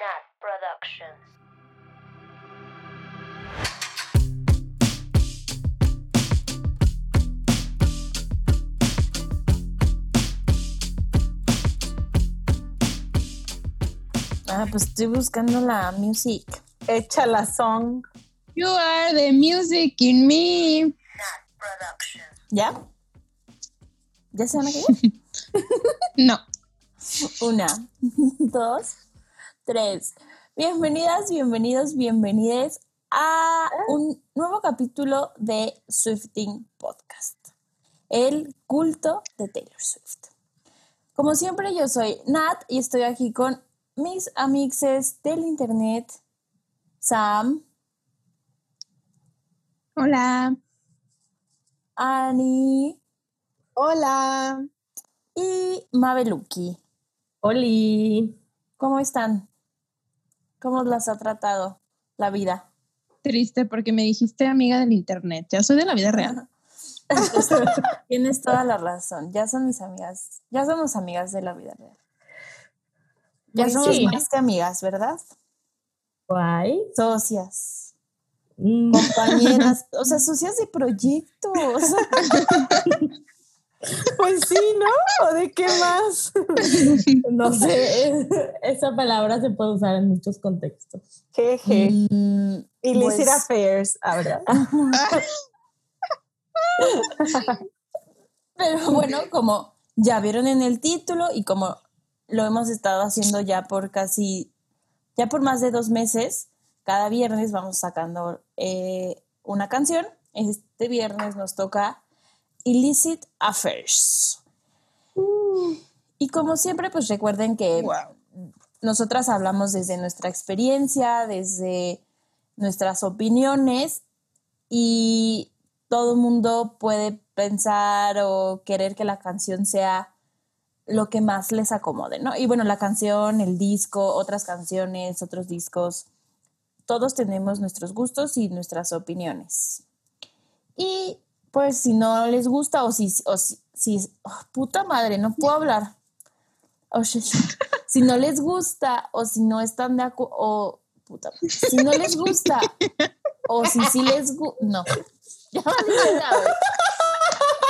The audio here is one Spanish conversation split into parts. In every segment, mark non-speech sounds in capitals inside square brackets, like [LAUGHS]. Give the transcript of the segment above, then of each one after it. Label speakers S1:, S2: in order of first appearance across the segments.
S1: Nat Productions.
S2: Ah, pues estoy buscando la music.
S3: Echa la song.
S4: You are the music in me.
S1: Nat Productions.
S2: ¿Ya? ¿Ya se van a caer? [LAUGHS]
S4: No. [LAUGHS]
S2: Una, [LAUGHS] dos, tres. Bienvenidas, bienvenidos, bienvenides a un nuevo capítulo de Swifting Podcast, el culto de Taylor Swift. Como siempre, yo soy Nat y estoy aquí con mis amixes del internet, Sam,
S4: Hola.
S2: Annie
S3: Hola.
S2: y Mabeluki.
S3: Oli.
S2: ¿Cómo están? ¿Cómo las ha tratado la vida?
S4: Triste porque me dijiste amiga del internet. Ya soy de la vida real. [LAUGHS]
S2: Tienes toda la razón. Ya son mis amigas. Ya somos amigas de la vida real. Ya
S3: Pues
S2: somos
S3: sí.
S2: más que amigas, ¿verdad?
S3: Guay.
S2: Socias,
S3: Mm,
S2: compañeras, o sea, socias de proyectos. [LAUGHS] [LAUGHS]
S3: Pues sí, ¿no? ¿O de qué más? [LAUGHS]
S5: No sé, esa palabra se puede usar en muchos contextos.
S3: Jeje.
S2: Mm,
S3: Illicit
S2: pues,
S3: affairs, ahora. [LAUGHS]
S2: Pero bueno, como ya vieron en el título y como lo hemos estado haciendo ya por casi, ya por más de dos meses, cada viernes vamos sacando eh, una canción. Este viernes nos toca Illicit Affairs. Y como siempre, pues recuerden que nosotras hablamos desde nuestra experiencia, desde nuestras opiniones y todo el mundo puede pensar o querer que la canción sea lo que más les acomode, ¿no? Y bueno, la canción, el disco, otras canciones, otros discos, todos tenemos nuestros gustos y nuestras opiniones. Y pues si no les gusta o si, o si, si- oh, puta madre, no puedo hablar. O si, si no les gusta o si no están de acuerdo, o puta, si no les gusta o si sí les gusta, no. [LAUGHS] Ya vale, güey.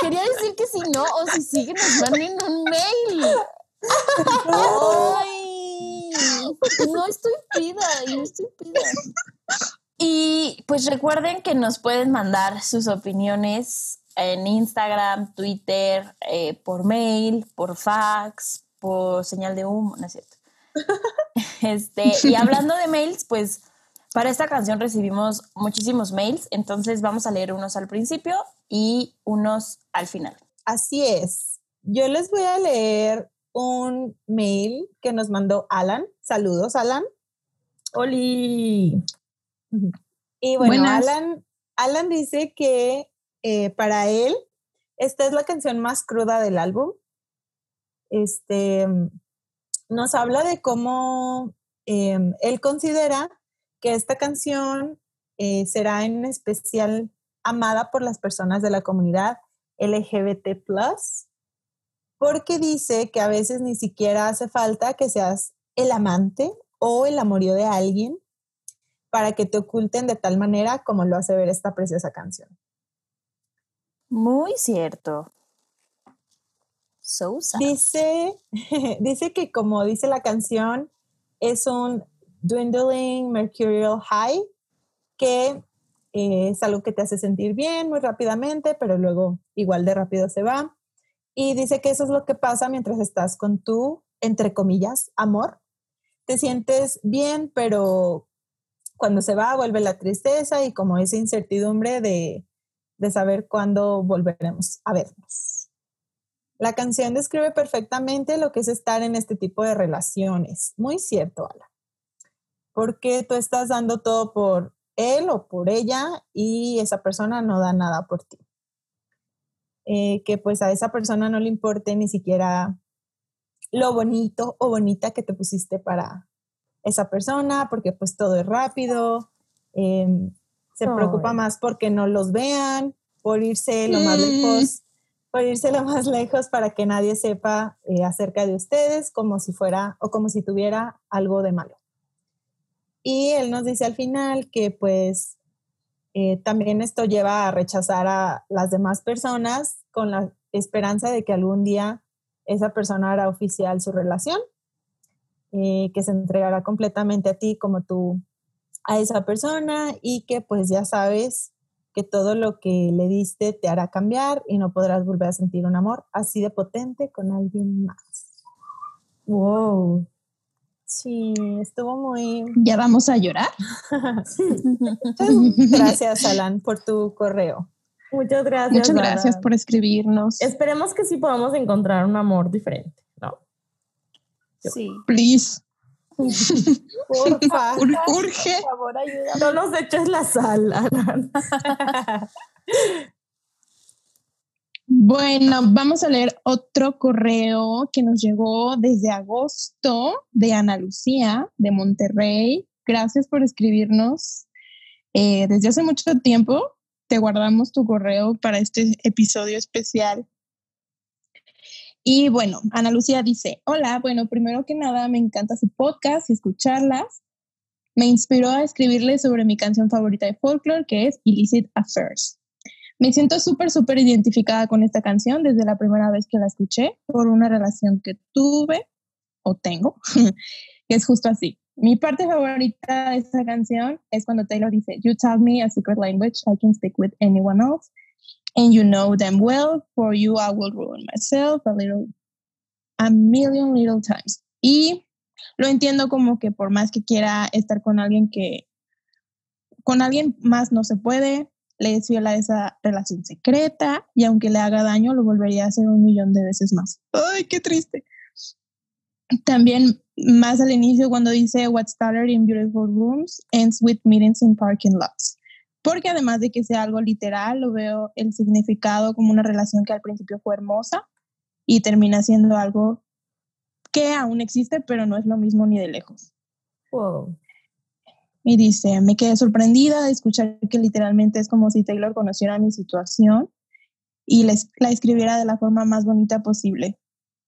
S2: Quería decir que si no o si sí que nos manden un mail. [LAUGHS] Ay, no estoy pida, no estoy pida. Y pues recuerden que nos pueden mandar sus opiniones en Instagram, Twitter, eh, por mail, por fax, por señal de humo, no es cierto. [LAUGHS] Este, y hablando de mails, pues para esta canción recibimos muchísimos mails, entonces vamos a leer unos al principio y unos al final.
S3: Así es. Yo les voy a leer un mail que nos mandó Alan. Saludos, Alan.
S5: Oli.
S3: Y bueno,
S4: Buenas.
S3: Alan, Alan dice que eh, para él esta es la canción más cruda del álbum. Este nos habla de cómo eh, él considera que esta canción eh, será en especial amada por las personas de la comunidad LGBT, porque dice que a veces ni siquiera hace falta que seas el amante o el amorío de alguien para que te oculten de tal manera como lo hace ver esta preciosa canción.
S2: Muy cierto. So sad.
S3: Dice, [LAUGHS] dice que como dice la canción, es un dwindling mercurial high, que eh, es algo que te hace sentir bien muy rápidamente, pero luego igual de rápido se va. Y dice que eso es lo que pasa mientras estás con tu, entre comillas, amor. Te sientes bien, pero cuando se va vuelve la tristeza y como esa incertidumbre de, de saber cuándo volveremos a vernos. La canción describe perfectamente lo que es estar en este tipo de relaciones. Muy cierto, Ala. Porque tú estás dando todo por él o por ella y esa persona no da nada por ti. Eh, que pues a esa persona no le importe ni siquiera lo bonito o bonita que te pusiste para esa persona, porque pues todo es rápido. em, se preocupa más porque no los vean, por irse lo más
S4: Mm.
S3: lejos por irse lo más lejos para que nadie sepa eh, acerca de ustedes como si fuera o como si tuviera algo de malo. Y él nos dice al final que pues eh, también esto lleva a rechazar a las demás personas con la esperanza de que algún día esa persona hará oficial su relación, eh, que se entregará completamente a ti como tú a esa persona y que pues ya sabes que todo lo que le diste te hará cambiar y no podrás volver a sentir un amor así de potente con alguien más.
S5: Wow.
S3: Sí, estuvo muy...
S4: ¿Ya vamos a llorar? [LAUGHS]
S3: Gracias, Alan, por tu correo.
S5: Muchas gracias.
S4: Muchas gracias
S5: Alan.
S4: por escribirnos.
S5: Esperemos que sí podamos encontrar un amor diferente.
S2: Sí.
S4: Please. [LAUGHS]
S3: Porfa.
S4: Ur- urge.
S2: Por favor, ayúdame.
S5: No nos eches la sal, Alan.
S4: Bueno, vamos a leer otro correo que nos llegó desde agosto de Ana Lucía de Monterrey. Gracias por escribirnos. Eh, desde hace mucho tiempo te guardamos tu correo para este episodio especial. Y bueno, Ana Lucía dice, hola, bueno, primero que nada me encanta su podcast y escucharlas. Me inspiró a escribirle sobre mi canción favorita de folklore, que es Illicit Affairs. Me siento súper, súper identificada con esta canción desde la primera vez que la escuché por una relación que tuve o tengo, [LAUGHS] que es justo así. Mi parte favorita de esta canción es cuando Taylor dice, You taught me a secret language I can speak with anyone else, and you know them well, for you I will ruin myself a little, a million little times. Y lo entiendo como que por más que quiera estar con alguien que, con alguien más no se puede, le es fiel esa relación secreta y aunque le haga daño, lo volvería a hacer un millón de veces más. ¡Ay, qué triste! También más al inicio cuando dice What started in beautiful rooms ends with meetings in parking lots. Porque además de que sea algo literal, lo veo el significado como una relación que al principio fue hermosa y termina siendo algo que aún existe, pero no es lo mismo ni de lejos.
S5: Wow.
S4: Y dice, me quedé sorprendida de escuchar que literalmente es como si Taylor conociera mi situación y les, la escribiera de la forma más bonita posible.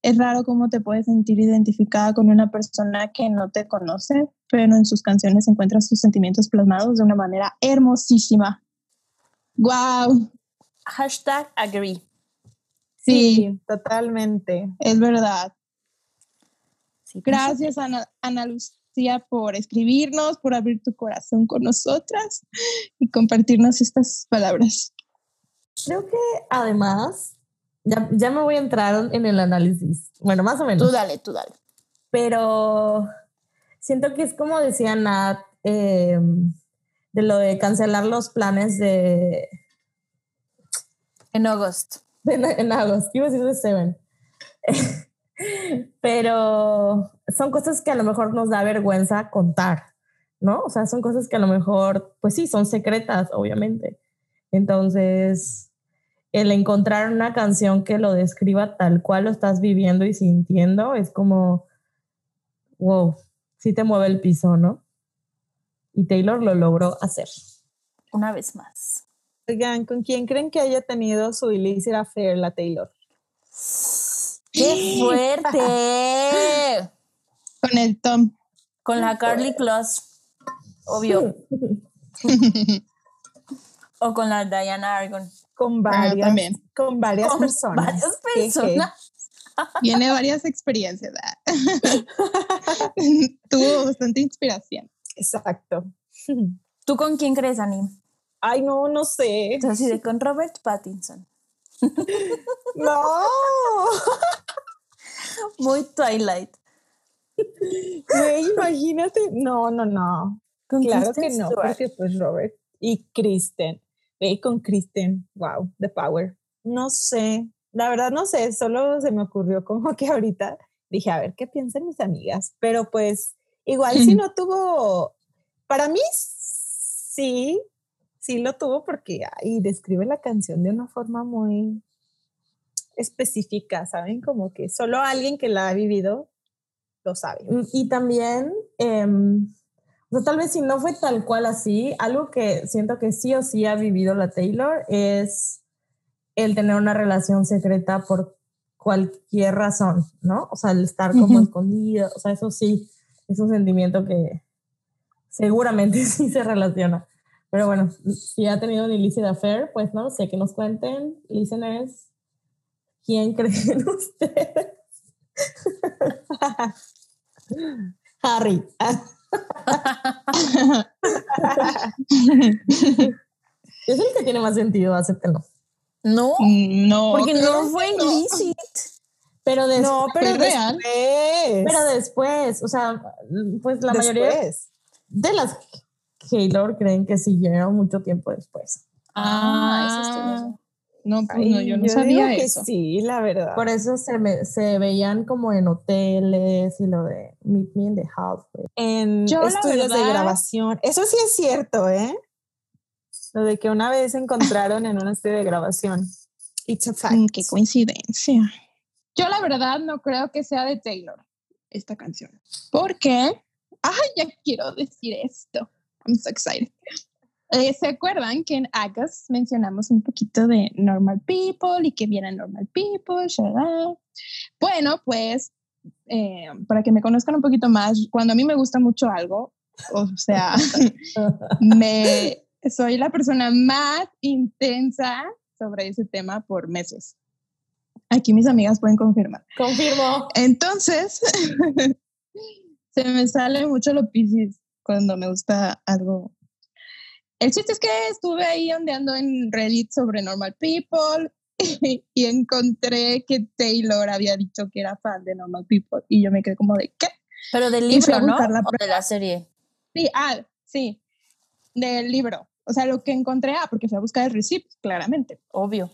S4: Es raro cómo te puedes sentir identificada con una persona que no te conoce, pero en sus canciones encuentras sus sentimientos plasmados de una manera hermosísima. ¡Wow!
S2: Hashtag agree.
S4: Sí,
S3: totalmente.
S4: es verdad.
S2: Sí,
S4: Gracias, Ana, Ana Lucía, por escribirnos, por abrir tu corazón con nosotras y compartirnos estas palabras.
S5: Creo que además, ya, ya me voy a entrar en el análisis. Bueno, más o menos.
S2: Tú dale, tú dale.
S5: pero siento que es como decía Nat, eh, de lo de cancelar los planes de,
S2: En agosto. [LAUGHS]
S5: en, en agosto, iba a decir de Seven. [LAUGHS] pero son cosas que a lo mejor nos da vergüenza contar, ¿no? O sea, son cosas que a lo mejor, pues sí, son secretas, obviamente. Entonces, el encontrar una canción que lo describa tal cual lo estás viviendo y sintiendo es como, wow, sí te mueve el piso, ¿no? Y Taylor lo logró hacer.
S2: Una vez más.
S3: Oigan, ¿con quién creen que haya tenido su illicit affair la Taylor?
S2: ¡Qué fuerte!
S4: Con el Tom.
S2: Con la Carly Kloss, obvio. O con la Diana Argon.
S3: Con varias,
S4: también.
S3: con varias
S2: Con
S3: personas.
S2: varias personas.
S4: Tiene varias experiencias. [LAUGHS] Tuvo bastante inspiración.
S3: Exacto. [LAUGHS]
S2: ¿Tú con quién crees, Ani?
S3: Ay, no, no sé.
S2: Así de con Robert Pattinson. [LAUGHS]
S3: No.
S2: Muy Twilight.
S3: Güey, imagínate. No, no, no.
S2: Con
S3: Claro
S2: Kristen
S3: que no,
S2: Stewart.
S3: porque pues Robert y Kristen. Ve con Kristen. Wow, the power. No sé. La verdad no sé, solo se me ocurrió como que ahorita dije, a ver, ¿qué piensan mis amigas? Pero pues igual si no tuvo, para mí sí, sí lo tuvo porque ahí describe la canción de una forma muy específica, ¿saben? Como que solo alguien que la ha vivido lo sabe.
S5: Y también, em, o sea, tal vez si no fue tal cual así, algo que siento que sí o sí ha vivido la Taylor es el tener una relación secreta por cualquier razón, ¿no? O sea, el estar como
S4: Ujú.
S5: escondido, o sea, eso sí, es un sentimiento que seguramente [LAUGHS] sí se relaciona. Pero bueno, si ha tenido un illicit affair, pues no sé, que nos cuenten, listeners, ¿quién [LAUGHS] creen ustedes? [LAUGHS] Harry. [LAUGHS] es el que tiene más sentido, acéptenlo.
S2: No,
S4: No.
S2: porque no fue
S4: no.
S2: illicit.
S5: Pero, des-
S3: No, pero
S4: ¿Es real?
S3: después.
S5: pero después, o sea, pues la mayoría
S3: Después.
S5: de las Taylor creen que siguieron mucho tiempo después.
S2: Ah, eso viendo.
S4: No, pues no,
S3: Ay,
S4: yo no sabía
S3: digo que
S4: eso.
S3: sí, la verdad.
S5: Por eso se, me- se veían como en hoteles y lo de Meet Me in the Halfway.
S3: en
S4: Yo,
S3: estudios de
S4: verdad-
S3: grabación. Eso sí es cierto, ¿eh? Lo de que una vez se encontraron en un estudio de grabación. It's a fact.
S4: Mm, Qué coincidencia. Yo la verdad no creo que sea de Taylor esta canción. Porque, ay, ya quiero decir esto. I'm so excited. Eh, ¿Se acuerdan que en August mencionamos un poquito de Normal People y que vienen Normal People? shalala? Bueno, pues eh, para que me conozcan un poquito más, cuando a mí me gusta mucho algo, o sea, [LAUGHS] me, soy la persona más intensa sobre ese tema por meses. Aquí mis amigas pueden confirmar.
S5: Confirmo.
S4: Entonces, [LAUGHS] se me sale mucho lo piscis cuando me gusta algo. El chiste es que estuve ahí ondeando en Reddit sobre Normal People [LAUGHS] y encontré que Taylor había dicho que era fan de Normal People y yo me quedé como de, ¿qué?
S2: Pero del libro, ¿no?
S4: la
S2: O de la serie.
S4: Sí, ah, sí, del libro. O sea, lo que encontré, ah, porque fui a buscar el receipt, claramente.
S2: Obvio.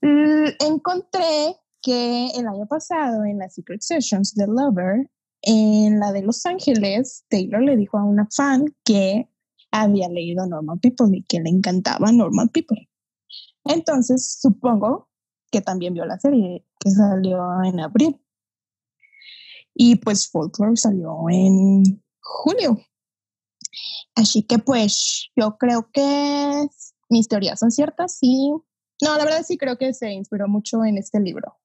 S4: Mm, encontré que el año pasado en las Secret Sessions de Lover, en la de Los Ángeles, Taylor le dijo a una fan que había leído Normal People y que le encantaba Normal People. Entonces, supongo que también vio la serie que salió en abril. Y pues Folklore salió en julio. Así que pues yo creo que mis teorías son ciertas y no, la verdad sí creo que se inspiró mucho en este libro,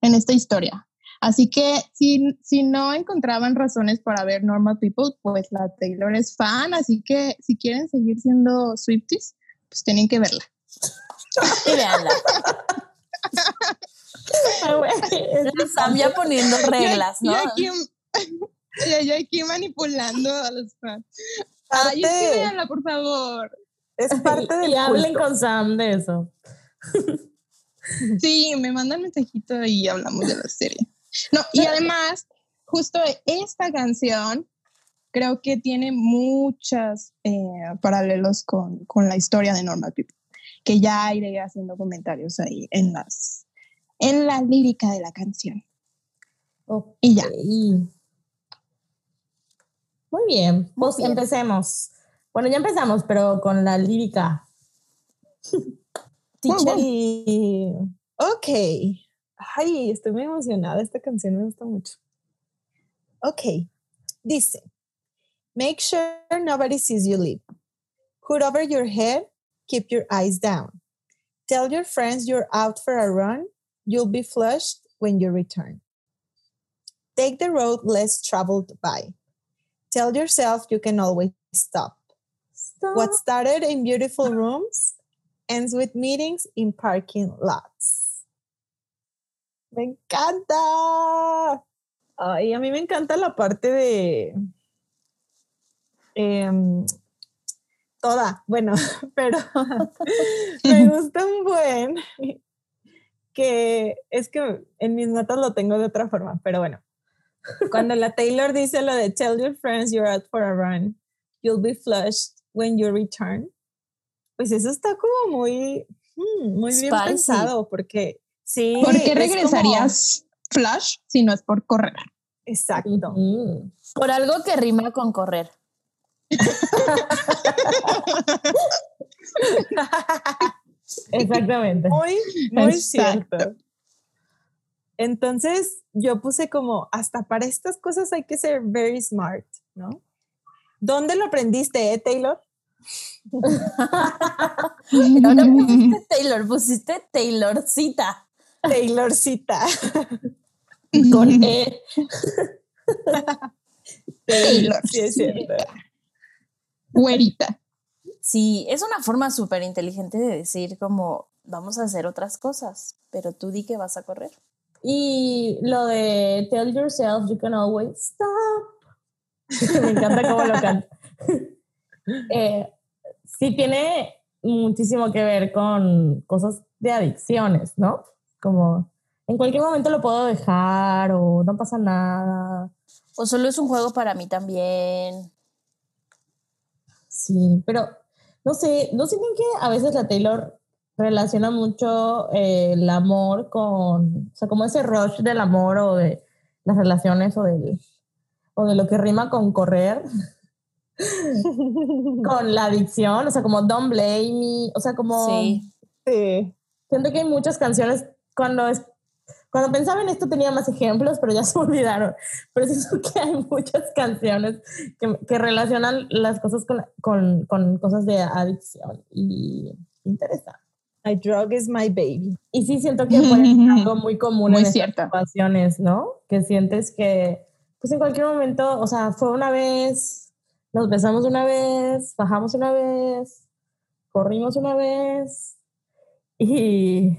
S4: en esta historia. Así que si, si no encontraban razones para ver Normal People, pues la Taylor es fan, así que si quieren seguir siendo Swifties, pues tienen que verla.
S2: Y
S5: es
S2: Están ya poniendo reglas,
S4: Yo
S2: ¿no?
S4: aquí, [LAUGHS] yo- yo aquí manipulando a los fans. Ay, es que
S3: Parte-
S4: véanla, por favor.
S3: es parte del
S5: y hablen con Sam de eso.
S4: Sí, me mandan mensajito y hablamos de la serie. No, y además, justo esta canción creo que tiene muchos paralelos con, con la historia de Normal People, que ya iré haciendo comentarios ahí en las en la lírica de la canción. Y ya.
S5: Muy bien, pues
S2: bien.
S5: empecemos. Bueno, ya empezamos, pero con la lírica.
S2: Teacher.
S3: Ok. Ay, estoy muy emocionada. Esta canción me gusta mucho. Ok. Dice, make sure nobody sees you leave. Hood over your head, keep your eyes down. Tell your friends you're out for a run. You'll be flushed when you return. Take the road less traveled by. Tell yourself you can always stop. What started in beautiful rooms ends with meetings in parking lots. Me encanta. Ay, a mí me encanta la parte de em, toda, bueno, [LAUGHS] pero [LAUGHS] me gusta un buen que es que en mis notas lo tengo de otra forma, pero bueno. Cuando la Taylor dice lo de tell your friends you're out for a run, you'll be flushed when you return. Pues eso está como muy, mm, muy bien
S2: Spicy.
S3: pensado porque sí.
S4: ¿Por qué
S3: como-
S4: regresarías Flash si no es por correr?
S3: exacto.
S2: Por algo que rima con correr. [LAUGHS]
S5: Exactamente.
S3: Muy, muy
S4: Exacto.
S3: cierto. Entonces yo puse como, hasta para estas cosas hay que ser very smart, ¿no? ¿Dónde lo aprendiste, eh, Taylor? [LAUGHS]
S2: Ahora [LAUGHS] pusiste Taylor, pusiste Taylorcita.
S3: Taylorcita. [LAUGHS]
S5: Con E. [LAUGHS]
S4: Taylor.
S3: Sí, es cierto.
S4: güerita.
S2: Sí, es una forma súper inteligente de decir como vamos a hacer otras cosas, pero tú di que vas a correr.
S5: Y lo de tell yourself you can always stop. [LAUGHS] Me encanta cómo lo canta. Eh, sí tiene muchísimo que ver con cosas de adicciones, ¿no? Como en cualquier momento lo puedo dejar o no pasa nada.
S2: O solo es un juego para mí también.
S5: Sí, pero no sé, ¿no sienten que a veces la Taylor relaciona mucho eh, el amor con, o sea, como ese rush del amor o de las relaciones o, del, o de lo que rima con correr? [LAUGHS] con la adicción, o sea, como Don't Blame Me, o sea, como...
S2: Sí.
S3: Sí.
S5: Siento que hay muchas canciones, cuando, es, cuando pensaba en esto tenía más ejemplos, pero ya [LAUGHS] se me olvidaron. Pero siento que hay muchas canciones que, que relacionan las cosas con, con, con cosas de adicción y interesante.
S3: My drug is my baby.
S5: Y sí siento que ser [LAUGHS] algo muy común
S4: Muy
S5: en estas
S4: cierto.
S5: situaciones, ¿no? Que sientes que, pues en cualquier momento, o sea, fue una vez, nos besamos una vez, bajamos una vez, corrimos una vez y...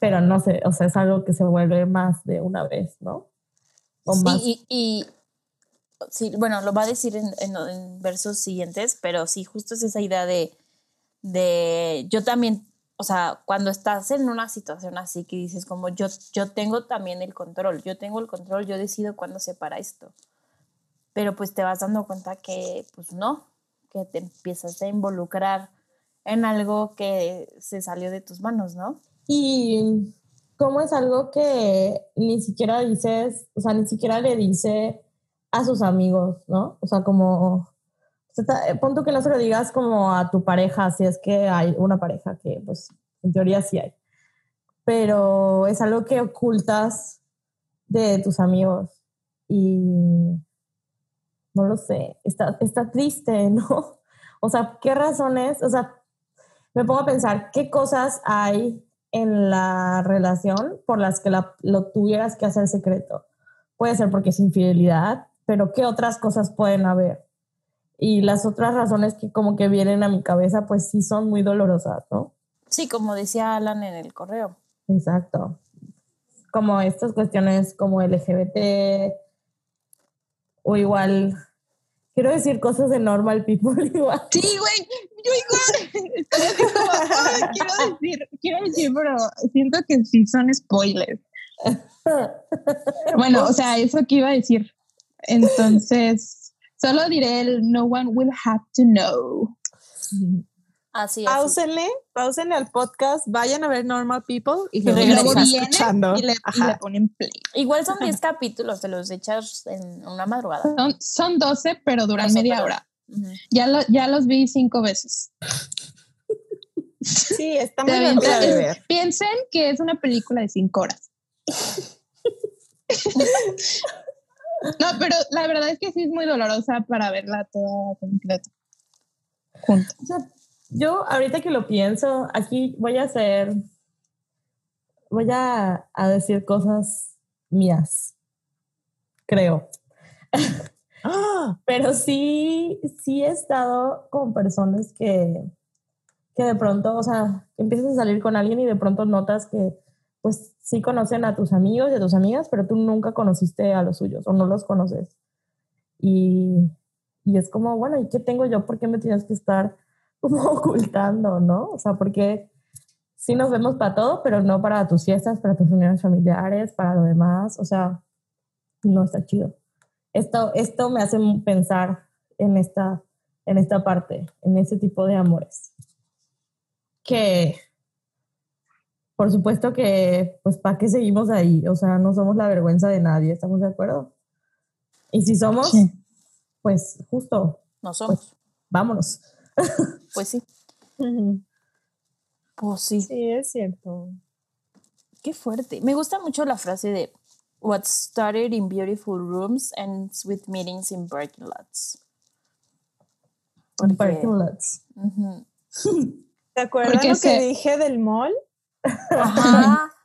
S5: Pero no sé, o sea, es algo que se vuelve más de una vez, ¿no? O
S2: Sí,
S5: más.
S2: y, y- sí, bueno, lo va a decir en, en- en versos siguientes, pero sí, justo es esa idea de, de yo también, o sea, cuando estás en una situación así que dices como yo, yo tengo también el control, yo tengo el control, yo decido cuándo se para esto. Pero pues te vas dando cuenta que pues no, que te empiezas a involucrar en algo que se salió de tus manos, ¿no?
S5: Y cómo es algo que ni siquiera dices, o sea, ni siquiera le dice a sus amigos, ¿no? O sea, como, ta- pon que no se lo digas como a tu pareja, si es que hay una pareja que, pues, en teoría sí hay. Pero es algo que ocultas de tus amigos y no lo sé, está, está triste, [LAUGHS] ¿no? O sea, ¿qué razones? O sea, me pongo a pensar, ¿qué cosas hay en la relación por las que la- lo tuvieras que hacer secreto? Puede ser porque es infidelidad, pero ¿qué otras cosas pueden haber? Y las otras razones que como que vienen a mi cabeza, pues sí son muy dolorosas, ¿no?
S2: Sí, como decía Alan en el correo.
S5: Exacto. Como estas cuestiones como LGBT o igual, quiero decir cosas de normal people [LAUGHS] igual.
S4: Sí, güey, yo igual. Estoy así como, "Ay, quiero decir, quiero decir, pero siento que sí son spoilers. Bueno, o sea, eso que iba a decir. Entonces, solo diré el no one will have to know.
S2: Así es.
S3: Pausenle, pausenle al podcast, vayan a ver Normal People y
S2: Y
S3: luego escuchando.
S4: y le, y
S3: Ajá.
S4: le ponen play.
S2: Igual son [LAUGHS] 10 capítulos, te los echas en una madrugada.
S4: Son, son 12, pero duran media
S2: pero-
S4: hora. Ya, lo- ya los vi cinco veces.
S3: Sí, está [LAUGHS] muy rápida de
S4: es-
S3: ver.
S4: Piensen que es una película de cinco horas. [LAUGHS] no, pero la verdad es que sí es muy dolorosa para verla toda completa. Junta.
S5: O sea, yo ahorita que lo pienso, aquí voy a hacer, voy a, a decir cosas mías, creo. [LAUGHS]
S3: ¡Ah!
S5: Pero sí, sí he estado con personas que, que de pronto, o sea, empiezas a salir con alguien y de pronto notas que pues sí conocen a tus amigos y a tus amigas, pero tú nunca conociste a los suyos o no los conoces. Y, y es como, bueno, ¿y qué tengo yo? ¿Por qué me tienes que estar como [LAUGHS] ocultando, no? O sea, porque sí nos vemos para todo, pero no para tus fiestas, para tus reuniones familiares, para lo demás. O sea, no está chido. Esto, esto me hace pensar en esta, en esta parte, en ese tipo de amores. Que, por supuesto que, pues, ¿para qué seguimos ahí? O sea, no somos la vergüenza de nadie, ¿estamos de acuerdo? Y si somos,
S4: Sí.
S5: pues, justo,
S2: No somos.
S5: vámonos.
S2: Pues sí. Pues sí.
S3: Sí, es cierto.
S2: Qué fuerte. Me gusta mucho la frase de What started in beautiful rooms ends with meetings in parking lots. Porque-
S5: Parking lots. [LAUGHS]
S3: ¿Te acuerdas
S4: Porque
S3: lo que
S4: se-
S3: dije del mall?
S2: Ajá. [LAUGHS]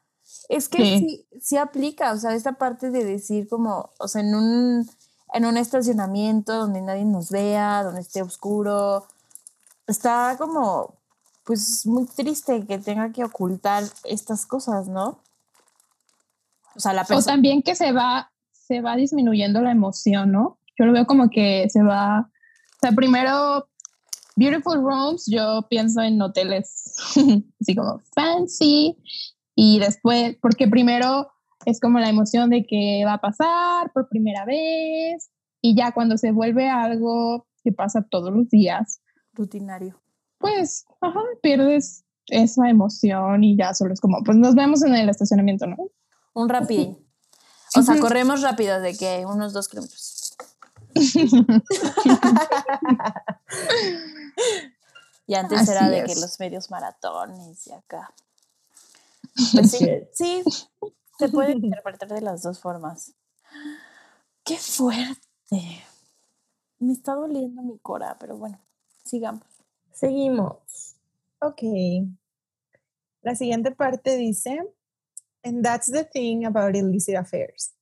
S2: Es que
S4: Sí.
S2: sí. sí, aplica, o sea, esta parte de decir como, o sea, en un, en un estacionamiento donde nadie nos vea, donde esté oscuro. Está como, pues, muy triste que tenga que ocultar estas cosas, ¿no? O sea, la
S4: O
S2: persona...
S4: también que se va, se va disminuyendo la emoción, ¿no? Yo lo veo como que se va, o sea, primero, Beautiful Rooms, yo pienso en hoteles [LAUGHS] así como fancy, y después, porque primero es como la emoción de que va a pasar por primera vez, y ya cuando se vuelve algo que pasa todos los días,
S2: Rutinario.
S4: pues, ajá, pierdes esa emoción y ya solo es como, pues nos vemos en el estacionamiento, ¿no?
S2: Un rapidín. O sea, corremos rápido de que unos dos kilómetros. [LAUGHS] Y antes
S4: Así
S2: era de
S4: es.
S2: que los medios maratones y acá. [LAUGHS] Pues sí, sí, se puede interpretar de las dos formas. ¡Qué fuerte! Me está doliendo mi cora, pero bueno, sigamos.
S5: Seguimos.
S3: Ok. La siguiente parte dice, and that's the thing about illicit affairs,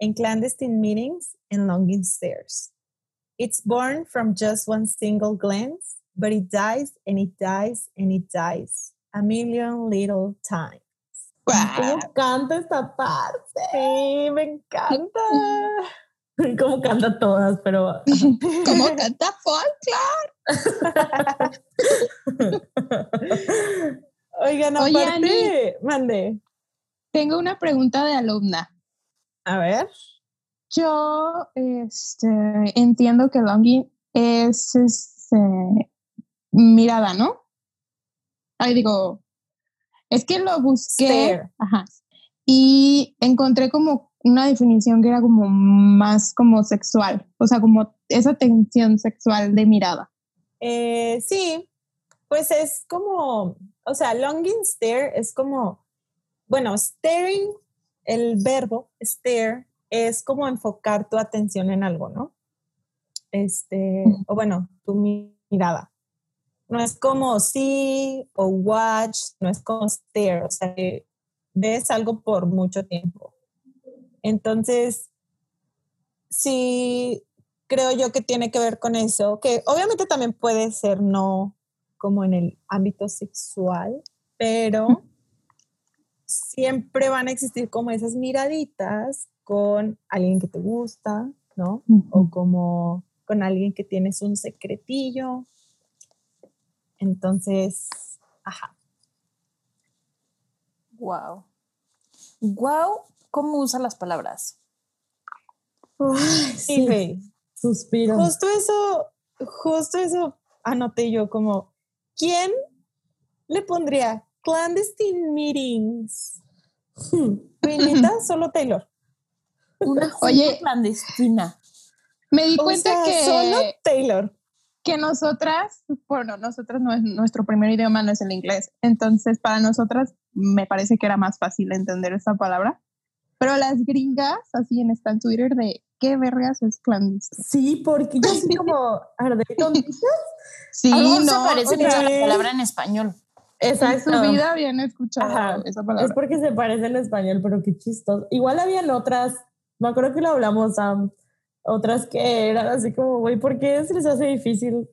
S3: and clandestine meetings and longing stares. It's born from just one single glance, but it dies and it dies and it dies a million little times.
S5: ¿Cómo canta esta parte?
S3: Sí, me encanta. [LAUGHS] [LAUGHS]
S5: ¿Cómo canta todas? Pero [LAUGHS]
S4: Como canta folklore. [LAUGHS]
S3: Oigan,
S4: Oye,
S3: aparte, mande.
S4: Tengo una pregunta de alumna.
S3: A ver.
S4: Yo este, entiendo que longing es este, mirada, ¿no? Ahí digo, es que lo busqué ajá, y encontré como una definición que era como más como sexual, o sea, como esa tensión sexual de mirada.
S3: Eh, sí, pues es como, o sea, longing stare es como, bueno, staring, el verbo stare es como enfocar tu atención en algo, ¿no? Este, o bueno, tu mi- mirada. No es como see o watch, no es como stare, o sea, que ves algo por mucho tiempo. Entonces, sí, creo yo que tiene que ver con eso, que obviamente también puede ser no como en el ámbito sexual, pero siempre van a existir como esas miraditas con alguien que te gusta, ¿no? O como con alguien que tienes un secretillo. Entonces, ajá.
S2: Wow. Wow, ¿cómo usa las palabras?
S5: Ay,
S3: Sí,
S5: suspiro.
S3: Justo eso, justo eso anoté yo como, ¿quién le pondría clandestine meetings?
S5: Hmm.
S3: Pinita, [LAUGHS] solo Taylor.
S2: Una
S4: Oye.
S2: clandestina.
S4: Me di
S3: O
S4: cuenta
S3: sea,
S4: que,
S3: solo Taylor.
S4: que nosotras, bueno, nosotras no es, nuestro primer idioma no es el inglés, entonces para nosotras me parece que era más fácil entender esa palabra, pero las gringas así en está en Twitter de qué vergas es clandestino.
S5: Sí, porque yo soy como [LAUGHS] arde con
S4: Sí,
S2: Algo se
S4: no,
S2: parece
S4: o
S2: mucho a
S4: sea,
S2: la palabra en español.
S4: en
S5: Exacto.
S4: su vida habían escuchado
S5: Ajá.
S4: esa
S5: Es
S4: palabra.
S5: porque se parece en español, pero qué chistoso. Igual habían otras, me acuerdo que lo hablamos, Sam, otras que eran así como, güey, ¿por qué se les hace difícil? O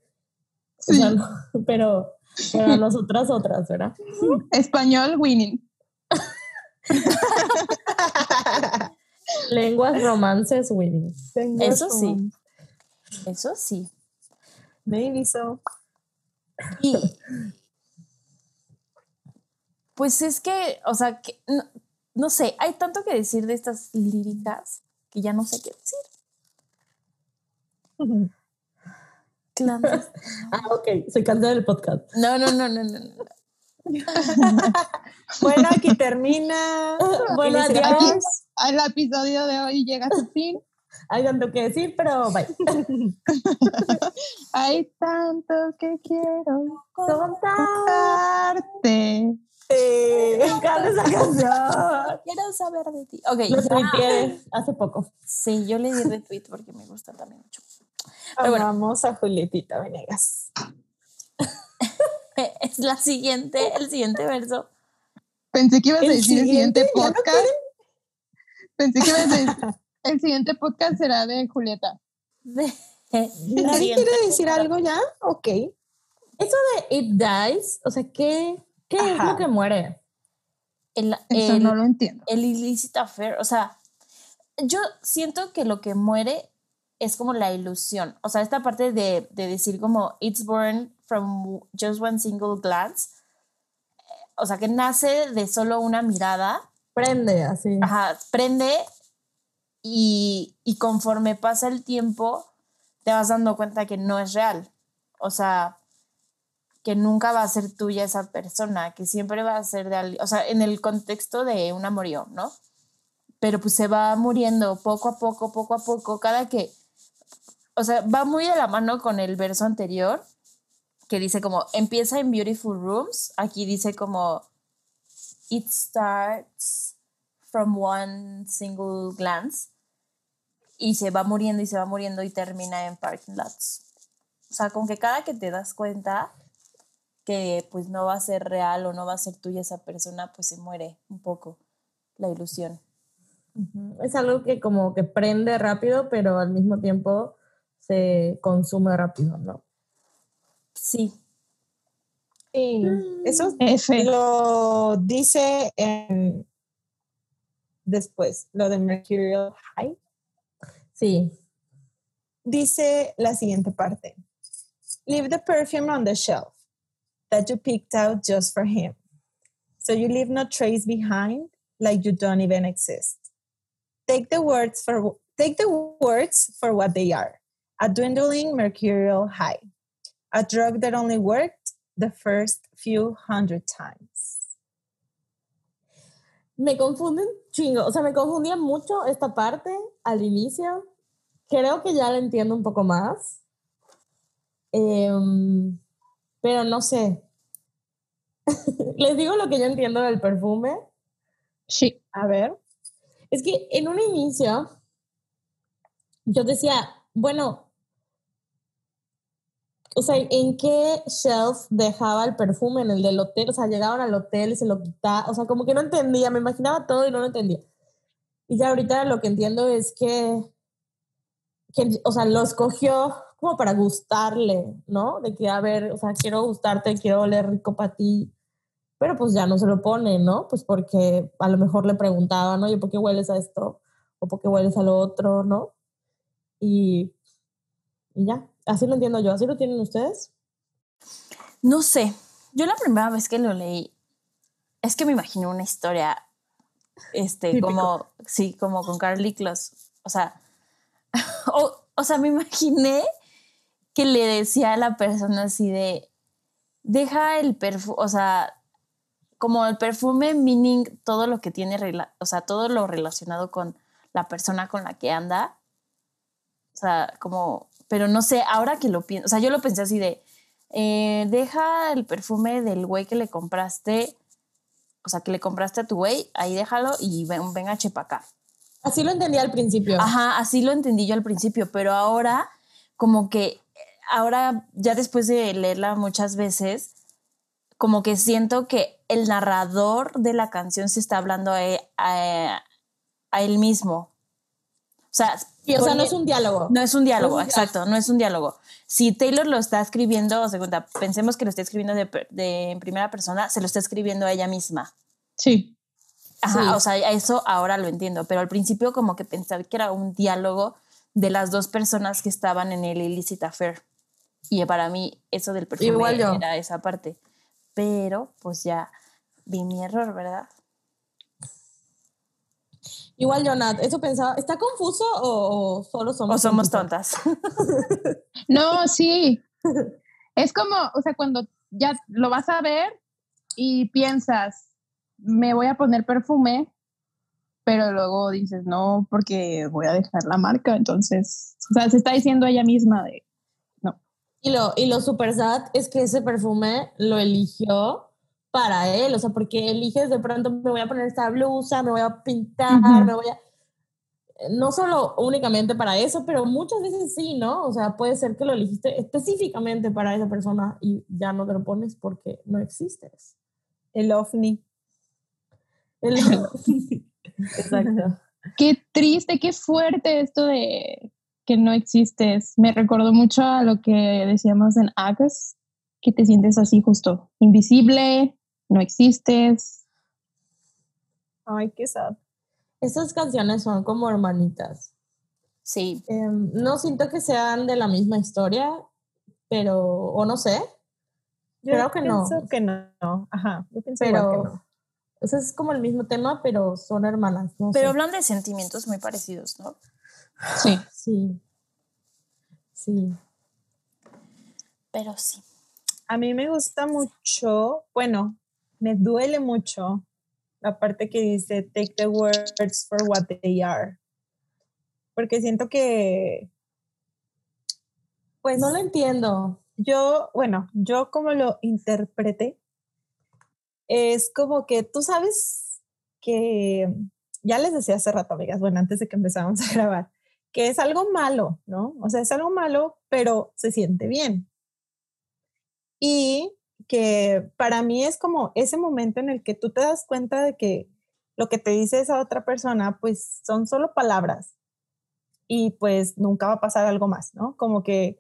S4: Sí.
S5: sea, no, [LAUGHS] pero para nosotras otras, ¿verdad?
S4: Español winning. [LAUGHS]
S5: Lenguas, [LAUGHS] romances, winning.
S2: Eso sí. Eso sí.
S3: Maybe so.
S2: Y [LAUGHS] pues es que, o sea, que no, no sé, hay tanto que decir de estas líricas que ya no sé qué decir. [LAUGHS]
S5: Ah, ok, se cancela el podcast.
S2: No, no, no, no, no. no. [LAUGHS]
S3: Bueno, aquí termina.
S5: Bueno, adiós.
S3: Affairs.
S4: El episodio de hoy llega a su fin.
S5: Hay tanto que decir, pero bye. [LAUGHS]
S4: Hay tanto que quiero
S5: Contar.
S4: contarte.
S3: Eh,
S5: Me encanta esa canción.
S2: Quiero saber de ti. Ok,
S5: Lo tuiteé hace poco.
S2: Sí, yo le di retweet porque me gusta también mucho. Pero bueno.
S3: Amamos a Julietita Venegas. [LAUGHS] [LAUGHS]
S2: Es la siguiente, el siguiente verso.
S4: Pensé que ibas a decir el siguiente
S3: siguiente, ¿ya no
S4: podcast. Pensé que ibas a decir [LAUGHS] El siguiente podcast será de Julieta.
S3: ¿Nadie [LAUGHS]
S2: Siguiente.
S3: quiere decir algo ya? Ok.
S5: Eso de It Dies, o sea, ¿qué, qué es lo que muere?
S2: El,
S4: Eso
S2: el-
S4: no lo entiendo.
S2: el illicit affair, o sea, yo siento que lo que muere es como la ilusión, o sea, esta parte de, de decir como it's born from just one single glance, o sea, que nace de solo una mirada,
S5: Prende así.
S2: ajá, prende y, y conforme pasa el tiempo te vas dando cuenta que no es real, o sea, que nunca va a ser tuya esa persona, que siempre va a ser de alguien, o sea, en el contexto de un amorío, ¿no? Pero pues se va muriendo poco a poco, poco a poco, cada que, o sea, va muy de la mano con el verso anterior, que dice como, empieza en Beautiful Rooms, aquí dice como, it starts from one single glance, y se va muriendo y se va muriendo y termina en parking lots. O sea, con que cada que te das cuenta que pues no va a ser real o no va a ser tuya esa persona, pues se muere un poco la ilusión.
S5: Es algo que como que prende rápido, pero al mismo tiempo se consume rápido, ¿no?
S2: Sí,
S3: Sí, eso
S4: F.
S3: lo dice en- después, lo de Mercurial High.
S5: Sí.
S3: Dice la siguiente parte. Leave the perfume on the shelf that you picked out just for him. So you leave no trace behind like you don't even exist. Take the words for take the words for what they are. A dwindling mercurial high. A drug that only worked the first few hundred times.
S5: Me confunden chingo, o sea, me confundía mucho esta parte al inicio. Creo que ya la entiendo un poco más. Em, pero no sé. [LAUGHS] Les digo lo que yo entiendo del perfume.
S4: Sí.
S3: A ver.
S5: Es que en un inicio yo decía, bueno, o sea, ¿en qué shelf dejaba el perfume? En el del hotel, o sea, llegaban al hotel y se lo quitaba, o sea, como que no entendía, me imaginaba todo y no lo entendía. Y ya ahorita lo que entiendo es que, que o sea, lo escogió como para gustarle, ¿no? De que, a ver, o sea, quiero gustarte, quiero oler rico para ti, pero pues ya no se lo pone, ¿no? Pues porque a lo mejor le preguntaban, oye, ¿por qué hueles a esto? ¿O por qué hueles a lo otro, no? Y, y ya, así lo entiendo yo, ¿así lo tienen ustedes?
S2: no sé. Yo la primera vez que lo leí, es que me imagino una historia, este,
S5: Típico.
S2: como, sí, como con Carly Close. O sea, [LAUGHS] o, o sea, me imaginé que le decía a la persona así de, deja el perfume, o sea, como el perfume, meaning todo lo que tiene, o sea, todo lo relacionado con la persona con la que anda. O sea, como, pero no sé, ahora que lo pienso, o sea, yo lo pensé así de, eh, deja el perfume del güey que le compraste, o sea, que le compraste a tu güey, ahí déjalo y ven, venga chepa acá.
S5: Así lo entendí al principio.
S2: Ajá, así lo entendí yo al principio, pero ahora como que, ahora ya después de leerla muchas veces, como que siento que el narrador de la canción se está hablando a, e- a- a él mismo. O sea,
S5: o sea, no es un diálogo.
S2: no es un diálogo,
S5: No es un
S2: exacto, no es un diálogo. Si Taylor lo está escribiendo, o segunda, pensemos que lo está escribiendo de, de- en primera persona, se lo está escribiendo a ella misma.
S4: Sí.
S2: Ajá,
S5: Sí.
S2: o sea, eso ahora lo entiendo, pero al principio como que pensaba que era un diálogo de las dos personas que estaban en el illicit affair. Y para mí eso del perfume
S5: Igual yo.
S2: era esa parte. Pero pues ya vi mi error, ¿verdad?
S5: Igual, Jonat, eso pensaba, ¿está confuso o, o solo somos
S2: O somos tontas. [LAUGHS]
S4: No, sí. Es como, o sea, cuando ya lo vas a ver y piensas, me voy a poner perfume, pero luego dices, no, porque voy a dejar la marca. Entonces, o sea, se está diciendo ella misma de,
S5: Y lo, y lo super sad es que ese perfume lo eligió para él, o sea, porque eliges de pronto, me voy a poner esta blusa, me voy a pintar, me voy a... No solo únicamente para eso, pero muchas veces sí, ¿no? O sea, puede ser que lo elegiste específicamente para esa persona y ya no te lo pones porque no existes.
S3: El ovni.
S5: El- [LAUGHS] Exacto.
S4: Qué triste, qué fuerte esto de que no existes. Me recordó mucho a lo que decíamos en Agus, que te sientes así justo, invisible, no existes.
S3: Ay, qué sad.
S5: Estas canciones son como hermanitas.
S2: Sí.
S5: Em, no siento que sean de la misma historia, pero, o no sé,
S3: Yo
S5: Creo que no.
S3: pienso que no. Ajá, yo pienso
S5: pero
S3: igual que no.
S5: o sea, es como el mismo tema, pero son hermanas. No
S2: Pero
S5: sé.
S2: hablan de sentimientos muy parecidos, ¿no?
S4: Sí.
S5: Sí. Sí.
S2: Pero sí.
S3: A mí me gusta mucho, bueno, me duele mucho la parte que dice take the words for what they are. Porque siento que, pues
S5: No lo entiendo.
S3: yo, bueno, yo como lo interpreté, es como que tú sabes que, ya les decía hace rato, amigas, bueno, antes de que empezáramos a grabar, que es algo malo, ¿no? O sea, es algo malo, pero se siente bien. Y que para mí es como ese momento en el que tú te das cuenta de que lo que te dice esa otra persona, pues son solo palabras y pues nunca va a pasar algo más, ¿no? Como que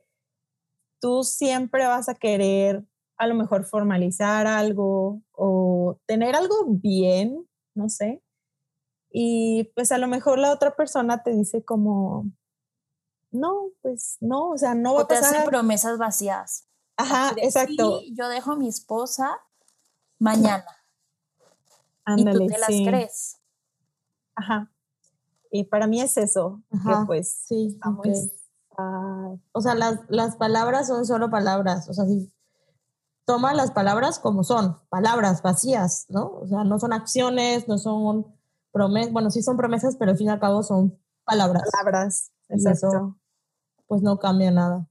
S3: tú siempre vas a querer a lo mejor formalizar algo o tener algo bien, no sé. Y pues a lo mejor la otra persona te dice como, no, pues no, o sea, no va
S2: O
S3: a
S2: te hace
S3: pasar.
S2: promesas vacías.
S3: Ajá,
S2: de,
S3: exacto.
S2: "Sí, yo dejo a mi esposa mañana.
S3: Ándale,
S2: y tú te las crees.
S3: Ajá. Y para mí es eso,
S5: Ajá,
S3: que pues
S5: Sí.
S3: sad.
S5: O sea, las, las palabras son solo palabras. O sea, si toma las palabras como son, palabras vacías, ¿no? O sea, no son acciones, no son promesas. Bueno, sí son promesas, pero al fin y al cabo son palabras.
S3: palabras.
S5: Y
S3: Exacto.
S5: eso, pues no cambia nada.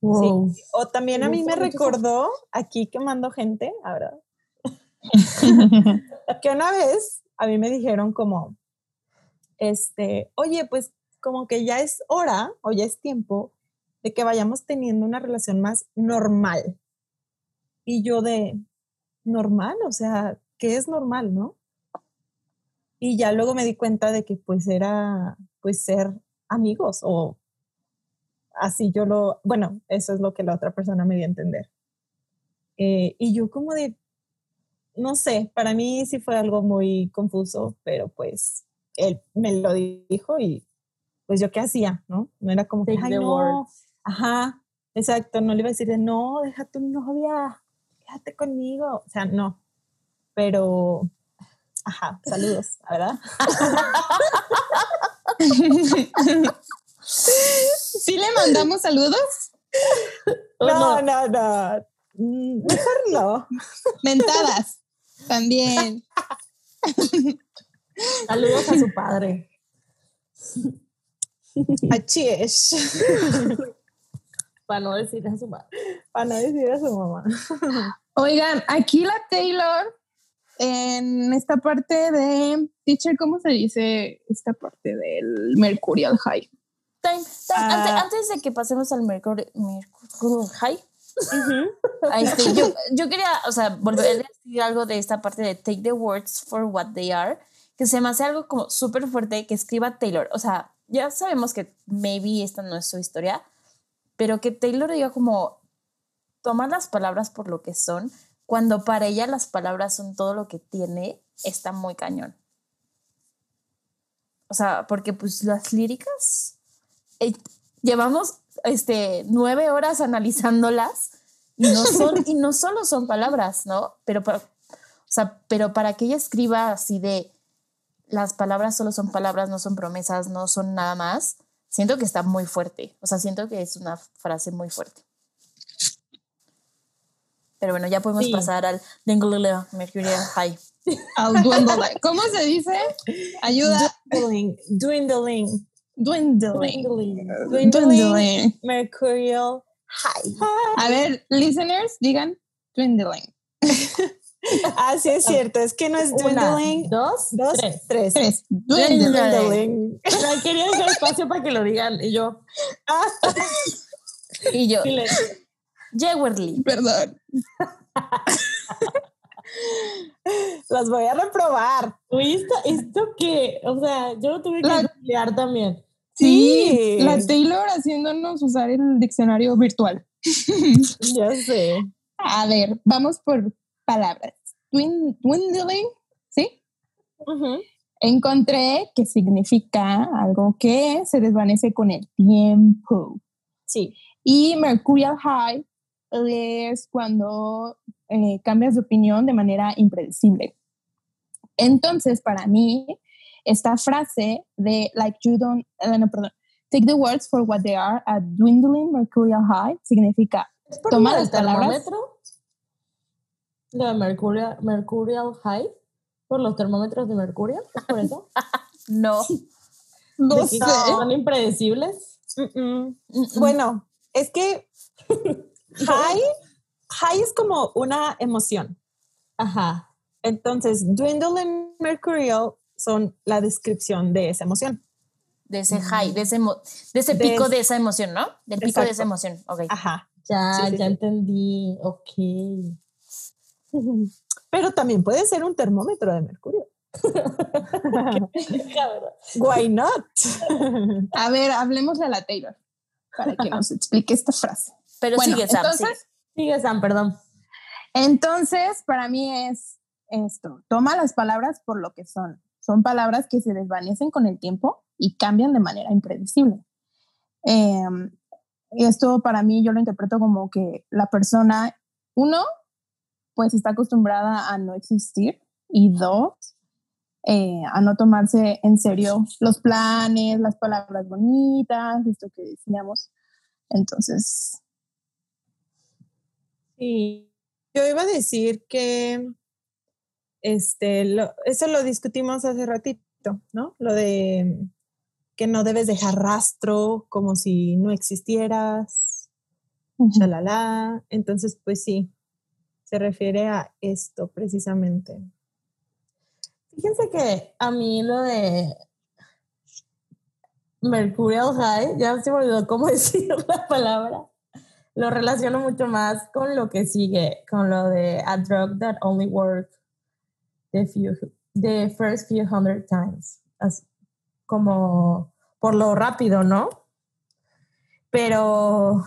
S5: Wow.
S3: O también a mí me recordó, aquí quemando gente, ahora, [LAUGHS] que una vez a mí me dijeron como, este, oye, pues como que ya es hora o ya es tiempo de que vayamos teniendo una relación más normal. Y yo de, normal, o sea, ¿qué es normal, no? Y ya luego me di cuenta de que pues era, pues ser amigos o así yo lo, bueno, eso es lo que la otra persona me dio a entender. Eh, y yo como de, no sé, para mí sí fue algo muy confuso, pero pues él me lo dijo y pues yo qué hacía, ¿no? No era como que,
S5: Take
S3: ay,
S5: the
S3: no, ajá, exacto, no le iba a decir de, no, deja tu novia, quédate conmigo, o sea, no, pero, ajá, saludos, ¿verdad? [LAUGHS] [LAUGHS]
S4: ¿Sí le mandamos saludos?
S3: No, no, no, Mm, mejor no.
S4: Mentadas. También.
S5: Saludos a su padre.
S3: Así es.
S5: Para no decir a su padre.
S3: Para no decir a su mamá.
S4: Oigan, aquí la Taylor, en esta parte de, teacher, ¿cómo se dice esta parte del Mercurial High?
S2: Time, time.
S3: Ah.
S2: Ante- antes, de que pasemos al Mercury, Mercury High, a [LAUGHS] este, yo, [LAUGHS] yo quería, o sea, volver a decir algo de esta parte de take the words for what they are, que se me hace algo como súper fuerte que escriba Taylor. O sea, ya sabemos que maybe esta no es su historia, pero que Taylor diga como tomar las palabras por lo que son, cuando para ella las palabras son todo lo que tiene, está muy cañón. O sea, porque pues las líricas, eh, llevamos este, nueve horas analizándolas y no, son, y no solo son palabras, ¿no? Pero para, o sea, pero para que ella escriba así de las palabras solo son palabras, no son promesas, no son nada más, siento que está muy fuerte. O sea, siento que es una frase muy fuerte. Pero bueno, ya podemos
S3: Sí.
S2: pasar al Dinglele Mercurial High.
S4: Al dwindle. ¿Cómo se dice? [LAUGHS] Ayuda.
S3: Dwindling, dwindling,
S4: Dwindling.
S3: dwindling,
S4: Dwindling.
S3: mercurial high.
S4: A ver, listeners, digan dwindling. [LAUGHS]
S3: Ah, sí es cierto, es que no es
S5: Una,
S3: dwindling.
S5: dos,
S3: Dos,
S5: tres.
S3: tres.
S4: Tres. Dwindling.
S3: Dwindling.
S5: O sea, quería dejar espacio para que lo digan y yo.
S3: Ah, [LAUGHS]
S2: Y yo. Jewerly.
S4: Perdón. [LAUGHS]
S3: Las voy a reprobar.
S5: Uy, ¿esto, esto qué? O sea, yo lo tuve que estudiar también.
S4: Sí, la Taylor haciéndonos usar el diccionario virtual. [LAUGHS]
S3: Ya sé.
S4: A ver, vamos por palabras. Dwin- Dwindling, ¿sí? Encontré que significa algo que se desvanece con el tiempo.
S3: Sí.
S4: Y Mercurial High es cuando eh, cambias de opinión de manera impredecible. Entonces, para mí, esta frase de like you don't, eh, no, perdón, take the words for what they are, a dwindling mercurial high, significa
S5: ¿Es por
S4: Toma las palabras.
S5: de mercurial, mercurial high. ¿Por los termómetros de mercurio? ¿Es por eso? [LAUGHS]
S2: No.
S4: no
S5: ¿De que
S4: sé.
S5: ¿Son impredecibles?
S2: Mm, mm.
S3: Bueno, es que [LAUGHS] high, high es como una emoción.
S5: Ajá.
S3: Entonces, dwindle and mercurial son la descripción de esa emoción.
S2: de ese high, de ese, de ese pico de esa emoción, ¿no? Del pico de esa emoción. Ok.
S3: Ajá.
S5: Ya,
S3: Sí, sí,
S5: ya
S3: sí.
S5: entendí. Ok. [LAUGHS]
S3: Pero también puede ser un termómetro de mercurio. [LAUGHS] Why not?
S4: A ver, hablemos a la Taylor para que nos explique esta frase.
S2: Pero
S4: Bueno,
S2: sigue, Sam,
S4: entonces-
S2: sigue.
S5: Sigue, Sam, perdón.
S4: Entonces, para mí es esto, toma las palabras por lo que son. Son palabras que se desvanecen con el tiempo y cambian de manera impredecible. Y esto para mí yo lo interpreto como que la persona, uno, pues está acostumbrada a no existir y dos, eh, a no tomarse en serio los planes, las palabras bonitas, esto que decíamos. Entonces,
S3: Sí, yo iba a decir que este, lo- eso lo discutimos hace ratito, ¿no? Lo de que no debes dejar rastro como si no existieras, shalala. Entonces, pues sí, se refiere a esto precisamente.
S5: Fíjense que a mí lo de Mercurial High, ya se me olvidó cómo [LAUGHS] decir la palabra, lo relaciono mucho más con lo que sigue, con lo de a drug that only works the, few, the first few hundred times. Así, como por lo rápido, ¿no? Pero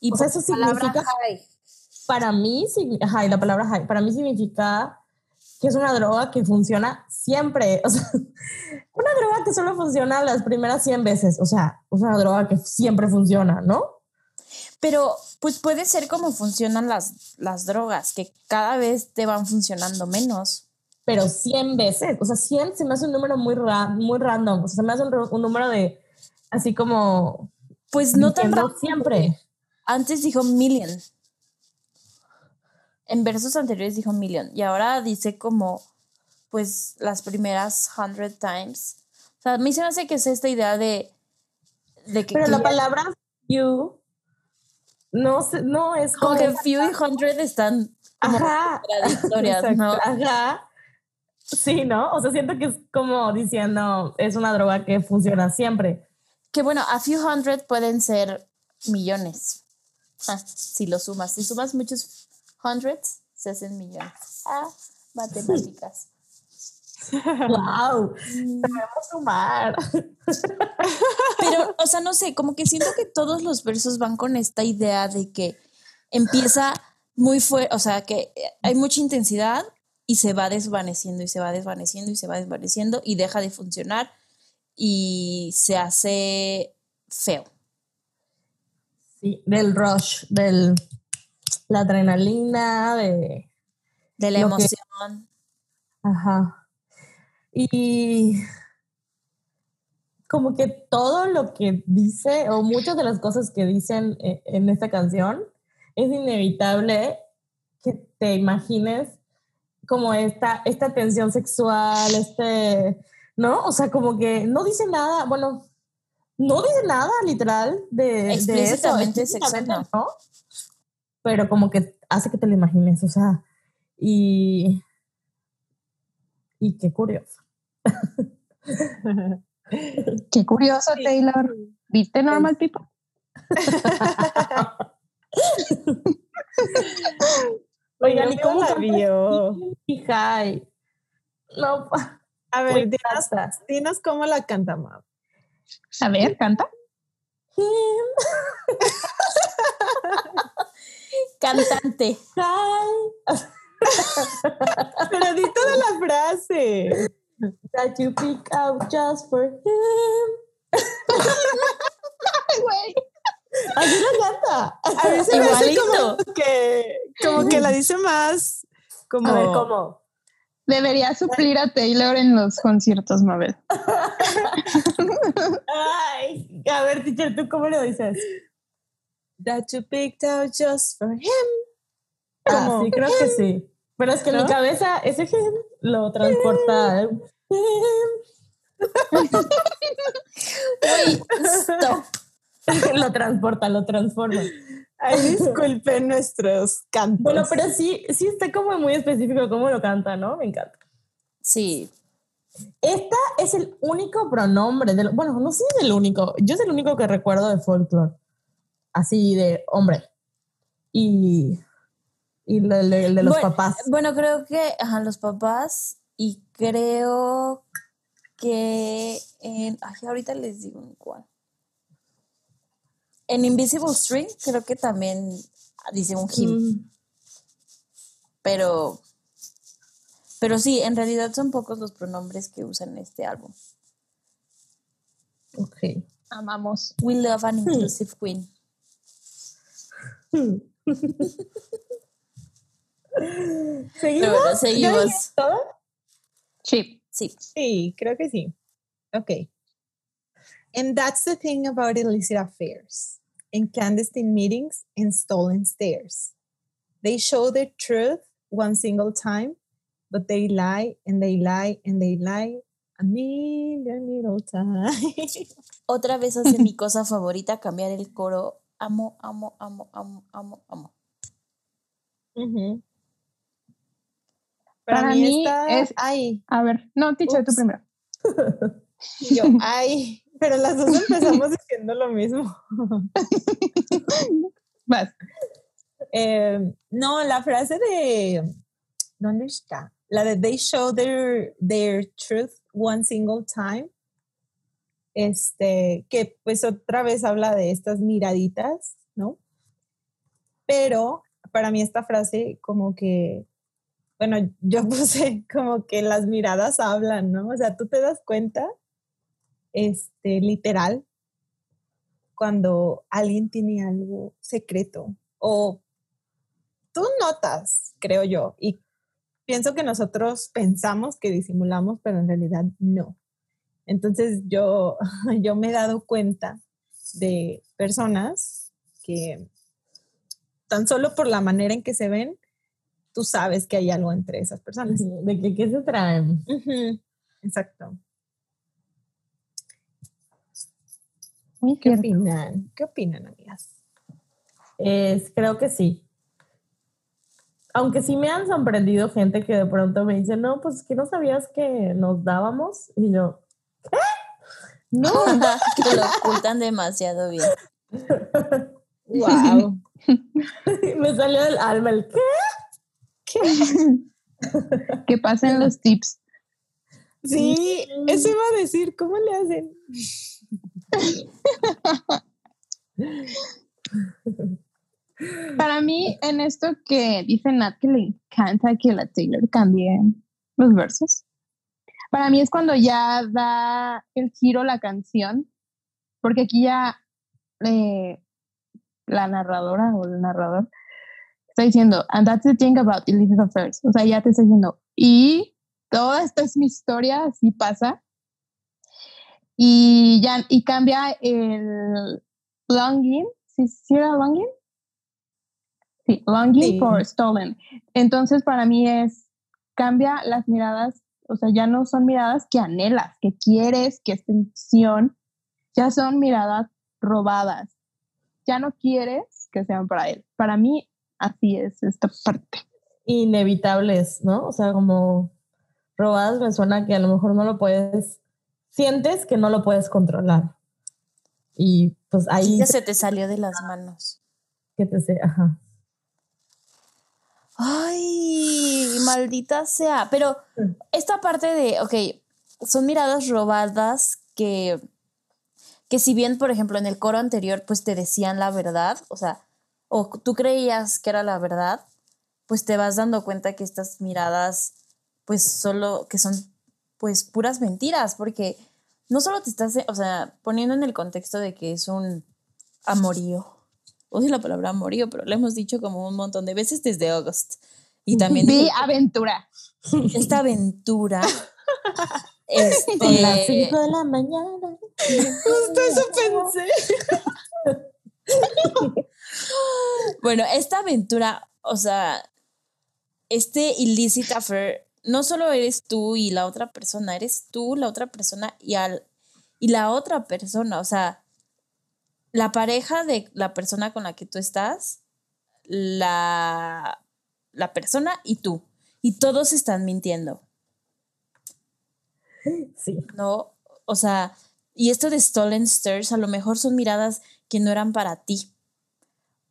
S2: Y por
S5: eso significa-
S2: high.
S5: para mí, y la palabra high, para mí significa que es una droga que funciona siempre. [LAUGHS] O sea, una droga que solo funciona las primeras 100 veces. O sea, es una droga que siempre funciona, ¿no?
S2: Pero pues puede ser como funcionan las, las drogas, que cada vez te van funcionando menos.
S5: Pero 100 veces. O sea, 100 se me hace un número muy, ra- muy random. O sea, se me hace un, un número de así como.
S2: Pues no tan rápido.
S5: siempre.
S2: Antes dijo million. En versos anteriores dijo million. Y ahora dice como, pues, las primeras hundred times. O sea, a mí se me hace que es esta idea de, de que...
S5: Pero
S2: que
S5: la
S2: ya-
S5: palabra you no, se- no es
S2: como que
S5: como.
S2: few y hundred están como
S5: Ajá.
S2: contradictorias, ¿no?
S5: Ajá. Sí, ¿no? O sea, siento que es como diciendo, es una droga que funciona siempre.
S2: Que bueno, a few hundred pueden ser millones. Ah, si lo sumas. Si sumas muchos hundreds, se hacen millones. Ah, matemáticas.
S5: ¡Wow! [LAUGHS] Sabemos sumar. [LAUGHS]
S2: Pero, o sea, no sé, como que siento que todos los versos van con esta idea de que empieza muy fuerte, o sea, que hay mucha intensidad y se va desvaneciendo y se va desvaneciendo y se va desvaneciendo y deja de funcionar y se hace feo.
S5: Sí, del rush, del la adrenalina, de.
S2: De la
S5: que-
S2: emoción.
S5: Ajá. Y como que todo lo que dice, o muchas de las cosas que dicen eh, en esta canción, es inevitable que te imagines como esta, esta tensión sexual, este, ¿no? O sea, como que no dice nada, bueno, no dice nada literal de, de eso.
S2: Explícitamente sexual,
S5: explícitamente, ¿no? Pero como que hace que te lo imagines, o sea, y, y qué curioso. [LAUGHS]
S4: qué curioso,
S3: Sí.
S4: Taylor. ¿Viste Normal People? [LAUGHS]
S5: Oigan, ¿y cómo
S3: la vio?
S5: High? No,
S3: A ver, dinos, dinos cómo la canta, Mau.
S4: A ver, canta. [LAUGHS]
S2: Cantante.
S5: High.
S3: Pero di toda la frase.
S5: That you pick out just for him. [LAUGHS]
S4: Ay, güey.
S5: Así la canta.
S3: A mí se me hace
S2: Igualito.
S3: como que, como que la dice más como...
S5: A ver, ¿cómo?
S4: Debería suplir a Taylor en los conciertos, Mabel.
S5: Ay, a ver, teacher, ¿tú cómo lo dices?
S3: That you picked out just for him.
S5: Ah,
S3: Como,
S5: sí, creo que sí. Pero es que
S3: ¿No?
S5: mi cabeza ese him lo transporta. ¿eh? [LAUGHS]
S2: Stop.
S5: lo transporta, lo transforma.
S3: Ay, disculpen nuestros cantos.
S5: Bueno, pero sí, sí está como muy específico cómo lo canta, ¿no? Me encanta.
S2: Sí.
S5: Esta es el único pronombre, del, bueno, no sé si es el único, yo es el único que recuerdo de folklore, así de hombre. Y, y el, de los
S2: Bueno,
S5: papás.
S2: Bueno, creo que ajá, los papás y creo que en, ay, ahorita les digo en cuál. En Invisible String creo que también dice un him,
S5: Mm,
S2: pero pero sí, en realidad son pocos los pronombres que usan en este álbum.
S5: ok.
S4: Amamos.
S2: We love an inclusive queen. [LAUGHS]
S5: ¿Seguimos? ¿Ya
S2: seguimos.
S4: Sí.
S2: Sí.
S3: Sí, creo que sí. Ok. And that's the thing about illicit affairs and clandestine meetings and stolen stairs. They show the truth one single time, but they lie and they lie and they lie a million little times. [LAUGHS]
S2: Otra vez hace mi cosa favorita, cambiar el coro. Amo, amo, amo, amo, amo, amo.
S3: Ujú.
S4: Para mí
S3: está
S4: es-
S3: ay,
S4: A ver, no, teacher, tú primero. [LAUGHS]
S3: y yo, ay, pero las dos empezamos [LAUGHS] diciendo lo mismo. [LAUGHS]
S4: Vas.
S3: Eh, no, la frase de ¿dónde está? La de they show their their truth one single time. Este, que pues otra vez habla de estas miraditas, ¿no? Pero para mí esta frase como que bueno, yo [LAUGHS] puse como que las miradas hablan, ¿no? O sea, tú te das cuenta este literal cuando alguien tiene algo secreto o tú notas, creo yo, y pienso que nosotros pensamos que disimulamos, pero en realidad no. Entonces yo, [LAUGHS] yo me he dado cuenta de personas que tan solo por la manera en que se ven, tú sabes que hay algo entre esas personas.
S5: ¿De qué, qué se traen?
S3: Exacto.
S4: Muy
S3: ¿Qué
S4: cierto.
S3: opinan? ¿Qué opinan, amigas?
S5: Es, creo que sí. Aunque sí me han sorprendido gente que de pronto me dice, no, pues que no sabías que nos dábamos. Y yo, ¿qué? No, [LAUGHS]
S2: que lo ocultan demasiado bien. [LAUGHS]
S3: Wow. [LAUGHS]
S5: me salió del alma el ¿qué?
S4: Que pasen los tips.
S3: Sí, eso iba a decir, ¿cómo le hacen?
S4: Para mí, en esto que dice Nat que le encanta que la Taylor cambie los versos, para mí es cuando ya da el giro la canción, porque aquí ya eh, la narradora o el narrador está diciendo, and that's the thing about illicit affairs, o sea, ya te está diciendo, y toda esta es mi historia, así pasa, y ya, y cambia el longing, ¿sí, sí era longing? Sí, longing
S3: Sí.
S4: for stolen. Entonces, para mí es, cambia las miradas, o sea, ya no son miradas que anhelas, que quieres, que es tensión, ya son miradas robadas. Ya no quieres que sean para él. Para mí, así es esta parte.
S5: Inevitables, ¿no? O sea, como robadas me suena que a lo mejor no lo puedes, sientes que no lo puedes controlar. Y pues ahí
S2: Ya se te salió de las manos.
S5: que te sé, ajá.
S2: Ay, maldita sea. Pero esta parte de, ok, son miradas robadas que, que si bien, por ejemplo, en el coro anterior, pues te decían la verdad, o sea, o tú creías que era la verdad, pues te vas dando cuenta que estas miradas, pues solo, que son, pues puras mentiras, porque no solo te estás, o sea, poniendo en el contexto de que es un amorío, odio la palabra amorío, pero lo hemos dicho como un montón de veces desde August. Y también
S4: Vi aventura.
S2: esta aventura. [LAUGHS]
S5: Con las
S2: este,
S5: 5 de la mañana.
S3: Justo eso pensé. [LAUGHS]
S2: bueno, esta aventura, o sea, este illicit affair, no solo eres tú y la otra persona, eres tú, la otra persona y, al, y la otra persona, o sea, la pareja de la persona con la que tú estás, la, la persona y tú. Y todos están mintiendo.
S5: Sí.
S2: ¿no? O sea, y esto de Stolen Stairs a lo mejor son miradas que no eran para ti.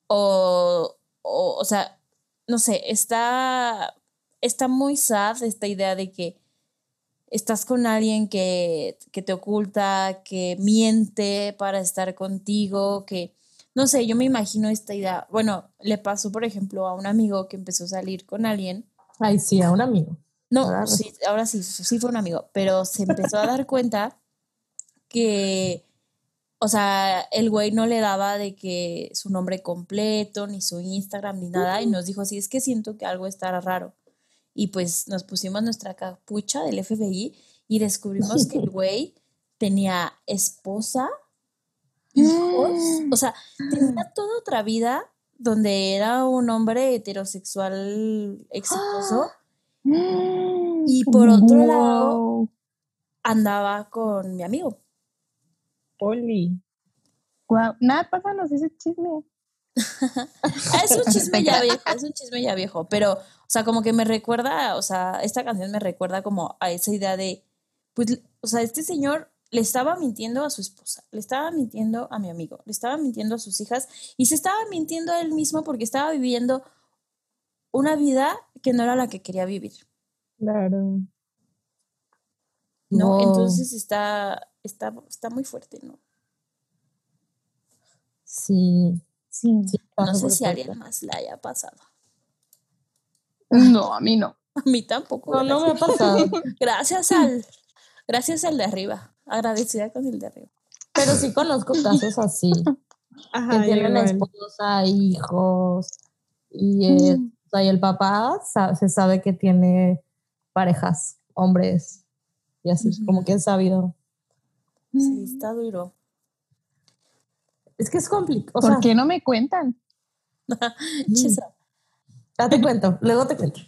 S2: O, o, o sea, no sé, está, está muy sad esta idea de que estás con alguien que, que te oculta, que miente para estar contigo, que, no sé, yo me imagino esta idea. Bueno, le pasó, por ejemplo, a un amigo que empezó a salir con alguien
S5: Ay, sí, a un amigo.
S2: no,
S5: Ahora
S2: sí, ahora sí, sí fue un amigo, pero se empezó a dar cuenta que, o sea, el güey no le daba de que su nombre completo, ni su Instagram, ni nada, y nos dijo, sí, es que siento que algo está raro. Y pues nos pusimos nuestra capucha del FBI y descubrimos que el [LAUGHS] güey tenía esposa, hijos, o sea, tenía toda otra vida donde era un hombre heterosexual exitoso. [GASPS] Y por otro lado- andaba con mi amigo.
S3: Oli.
S4: Guau. Nada, pásanos ese chisme. [LAUGHS]
S2: Es un chisme ya viejo, es un chisme ya viejo, pero, o sea, como que me recuerda, o sea, esta canción me recuerda como a esa idea de, pues, o sea, este señor le estaba mintiendo a su esposa, le estaba mintiendo a mi amigo, le estaba mintiendo a sus hijas y se estaba mintiendo a él mismo porque estaba viviendo una vida que no era la que quería vivir,
S3: Claro.
S2: ¿no?
S5: Wow.
S2: Entonces está, está, está muy fuerte, ¿no?
S5: Sí.
S4: Sí.
S5: sí
S2: No sé si a alguien más le haya pasado.
S4: No, a mí no. [LAUGHS]
S2: A mí tampoco.
S5: No, no me ha
S2: gracias.
S5: pasado. [LAUGHS]
S2: Gracias al, gracias al de arriba. Agradecida con el de arriba.
S5: Pero sí conozco casos [LAUGHS] así.
S3: Ajá,
S5: que tienen
S3: igual.
S5: esposa, hijos. Y, eh,
S4: Mm.
S5: o sea, y el papá se sabe que tiene parejas, hombres. Y así,
S2: Ujú.
S5: como que es sabido.
S2: Sí, está duro.
S5: Es que es complicado.
S4: ¿Por
S5: sea,
S4: qué no me cuentan? [LAUGHS]
S2: Chesa.
S5: ya te cuento, luego te cuento.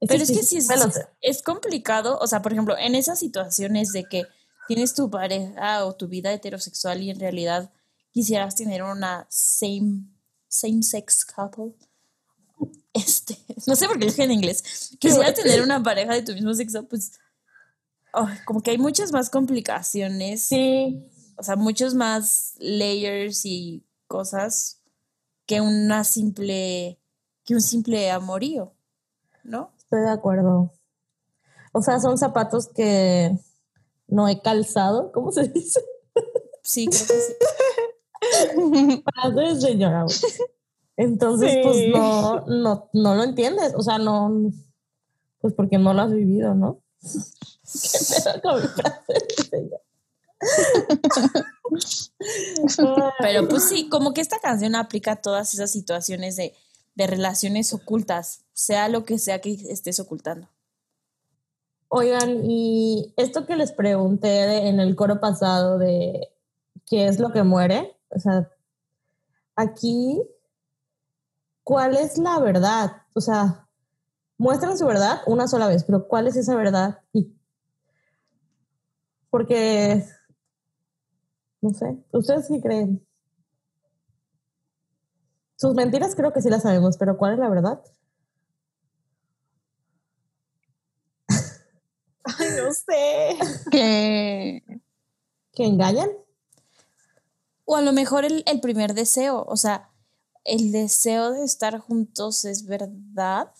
S2: Pero es
S5: sí,
S2: que sí es,
S5: lo sé.
S2: es complicado, o sea, por ejemplo, en esas situaciones de que tienes tu pareja o tu vida heterosexual y en realidad quisieras tener una same, same sex couple, este, [LAUGHS] no sé por qué lo dije en inglés, quisieras tener una pareja de tu mismo sexo, pues, ay, como que hay muchas más complicaciones,
S5: Sí,
S2: o sea, muchos más layers y cosas que una simple, que un simple amorío, ¿no?
S5: estoy de acuerdo. O sea, son zapatos que no he calzado, ¿cómo se dice?
S2: Sí, creo que sí. [LAUGHS]
S5: De señora. Entonces, pues no, no, no lo entiendes. O sea, no, pues porque no lo has vivido, ¿no? ¿Qué con mi frase?
S2: Pero pues sí, como que esta canción aplica a todas esas situaciones de, de relaciones ocultas, sea lo que sea que estés ocultando.
S5: Oigan, y esto que les pregunté de- en el coro pasado de qué es lo que muere, o sea, aquí, ¿cuál es la verdad? O sea, muestran su verdad una sola vez, pero ¿cuál es esa verdad? Y porque, no sé, ¿ustedes qué creen? Sus mentiras creo que sí las sabemos, pero ¿cuál es la verdad? [LAUGHS]
S3: Ay, no sé.
S4: que
S5: ¿Que engañan?
S2: O a lo mejor el, el primer deseo, o sea, el deseo de estar juntos es verdad,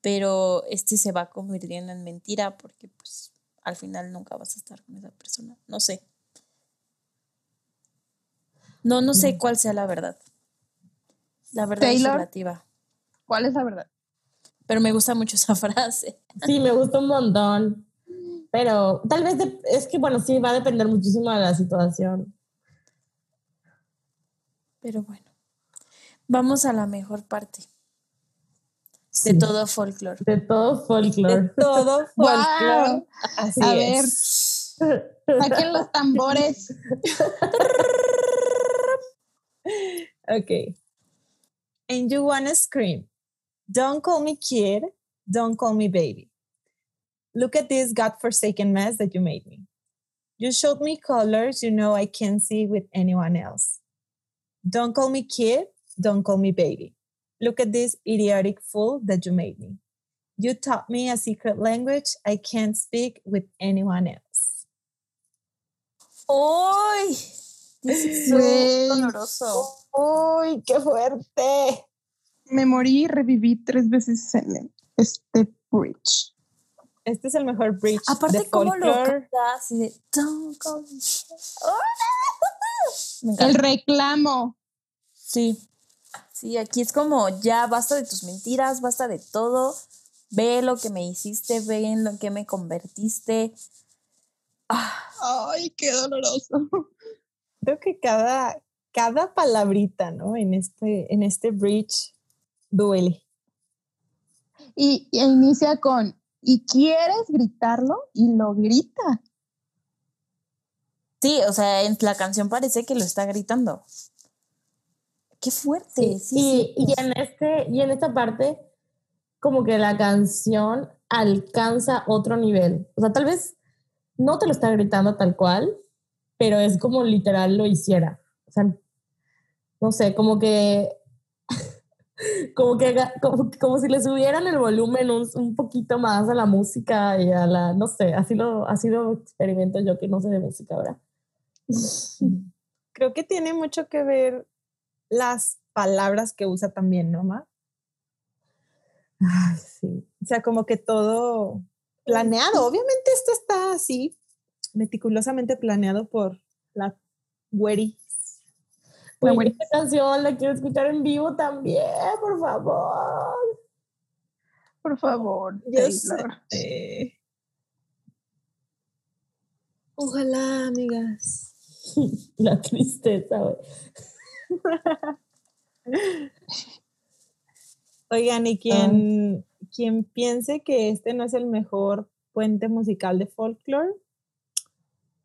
S2: pero este se va convirtiendo en mentira porque pues al final nunca vas a estar con esa persona. No sé. No, no sé cuál sea la verdad. La verdad
S4: Taylor.
S2: es relativa.
S4: ¿Cuál es la verdad?
S2: Pero me gusta mucho esa [LAUGHS] frase.
S5: Sí, me gusta un montón. Pero tal vez de- es que, bueno, sí, va a depender muchísimo de la situación.
S2: Pero bueno. Vamos a la mejor parte. De todo folclore.
S5: De todo
S3: De [LAUGHS]
S5: folclore.
S3: todo folclore.
S4: Wow.
S3: Así
S4: A ver.
S3: es.
S4: Saquen los tambores. [LAUGHS]
S3: Okay. And you wanna scream. Don't call me kid. Don't call me baby. Look at this godforsaken mess that you made me. You showed me colors you know I can't see with anyone else. Don't call me kid. Don't call me baby. Look at this idiotic fool that you made me. You taught me a secret language I can't speak with anyone else.
S2: ¡Uy! This is so doloroso.
S3: ¡Uy, qué fuerte!
S4: Me morí y reviví tres veces en este bridge.
S3: Este es el mejor bridge
S2: Aparte,
S3: de
S2: ¿cómo lo
S3: folklore.
S2: canta así de Don't kid"? ¡Oh! [LAUGHS]
S4: El reclamo.
S2: Sí. Sí, aquí es como ya basta de tus mentiras, basta de todo. Ve lo que me hiciste, ve en lo que me convertiste. Ah,
S4: Ay, qué doloroso. [LAUGHS]
S3: Creo que cada, cada palabrita, ¿no? En este, en este bridge duele.
S4: Y, y inicia con, ¿y quieres gritarlo? Y lo grita.
S2: Sí, o sea, en la canción parece que lo está gritando. Qué fuerte. Sí,
S5: y,
S2: sí.
S5: y en este, y en esta parte, como que la canción alcanza otro nivel. O sea, tal vez no te lo está gritando tal cual, pero es como literal lo hiciera. O sea, no sé, como que. [LAUGHS] Como que como, como si le subieran el volumen un, un poquito más a la música y a la, no sé, así lo, así lo experimento yo que no sé de música ahora. [LAUGHS]
S3: Creo que tiene mucho que ver las palabras que usa también, ¿no, Ma?
S5: Ay, sí.
S3: O sea, como que todo planeado. Obviamente esto está así, meticulosamente planeado por la güeri.
S4: La
S5: esta canción la quiero escuchar en vivo también, por favor.
S4: Por favor.
S3: Yo sé.
S4: Taylor.
S3: Ojalá, amigas. [LAUGHS]
S5: La tristeza, güey. [LAUGHS]
S3: Oigan, y quien, quien piense que este no es el mejor puente musical de folklore,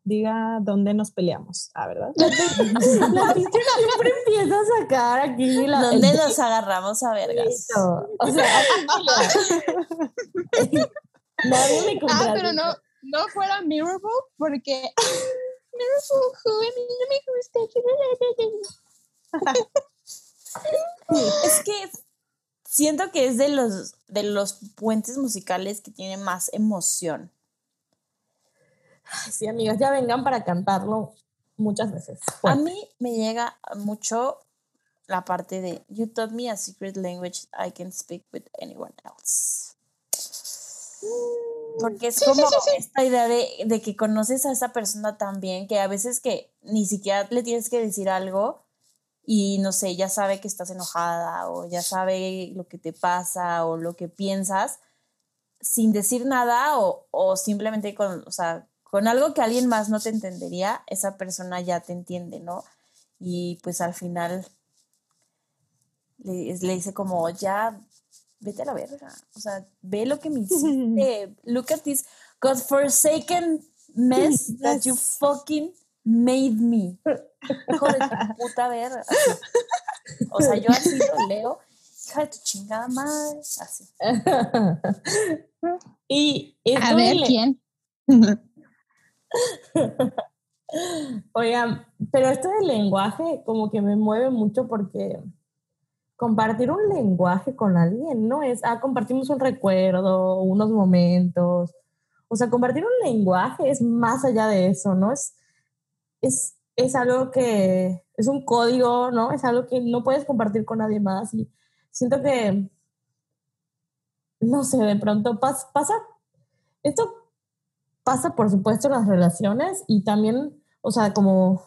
S3: diga dónde nos peleamos, ah, ¿verdad?
S5: La siempre empieza a sacar aquí la.
S2: ¿Dónde
S5: el
S2: nos agarramos a vergas?
S5: O sea, [LAUGHS] nadie me
S4: Ah, pero no, no fuera Mirrorball porque Mirrorball, joven, no me gusta.
S2: Es que siento que es de los, de los puentes musicales que tiene más emoción.
S5: Sí, amigas, ya vengan para cantarlo muchas veces.
S2: A mí me llega mucho la parte de You taught me a secret language I can speak with anyone else. Porque es como esta idea de, de que conoces a esa persona tan bien que a veces que ni siquiera le tienes que decir algo y no sé, ya sabe que estás enojada o ya sabe lo que te pasa o lo que piensas sin decir nada o, o simplemente con, o sea, con algo que alguien más no te entendería, esa persona ya te entiende, ¿no? Y pues al final le, le dice como, ya, vete a la verga, o sea, ve lo que me hiciste, [LAUGHS] look at this godforsaken mess [LAUGHS] that you fucking made me. Hijo de tu puta verga. O sea, yo así lo leo, hija de tu chingada madre, así.
S5: y
S4: A ver
S5: le-
S4: quién. [LAUGHS]
S5: Oigan, pero esto del lenguaje como que me mueve mucho porque compartir un lenguaje con alguien no es, ah, compartimos un recuerdo, unos momentos. O sea, compartir un lenguaje es más allá de eso, ¿no? Es, es, es algo que, es un código, ¿no? Es algo que no puedes compartir con nadie más y siento que, no sé, de pronto pas- pasa, esto pasa por supuesto en las relaciones y también, o sea, como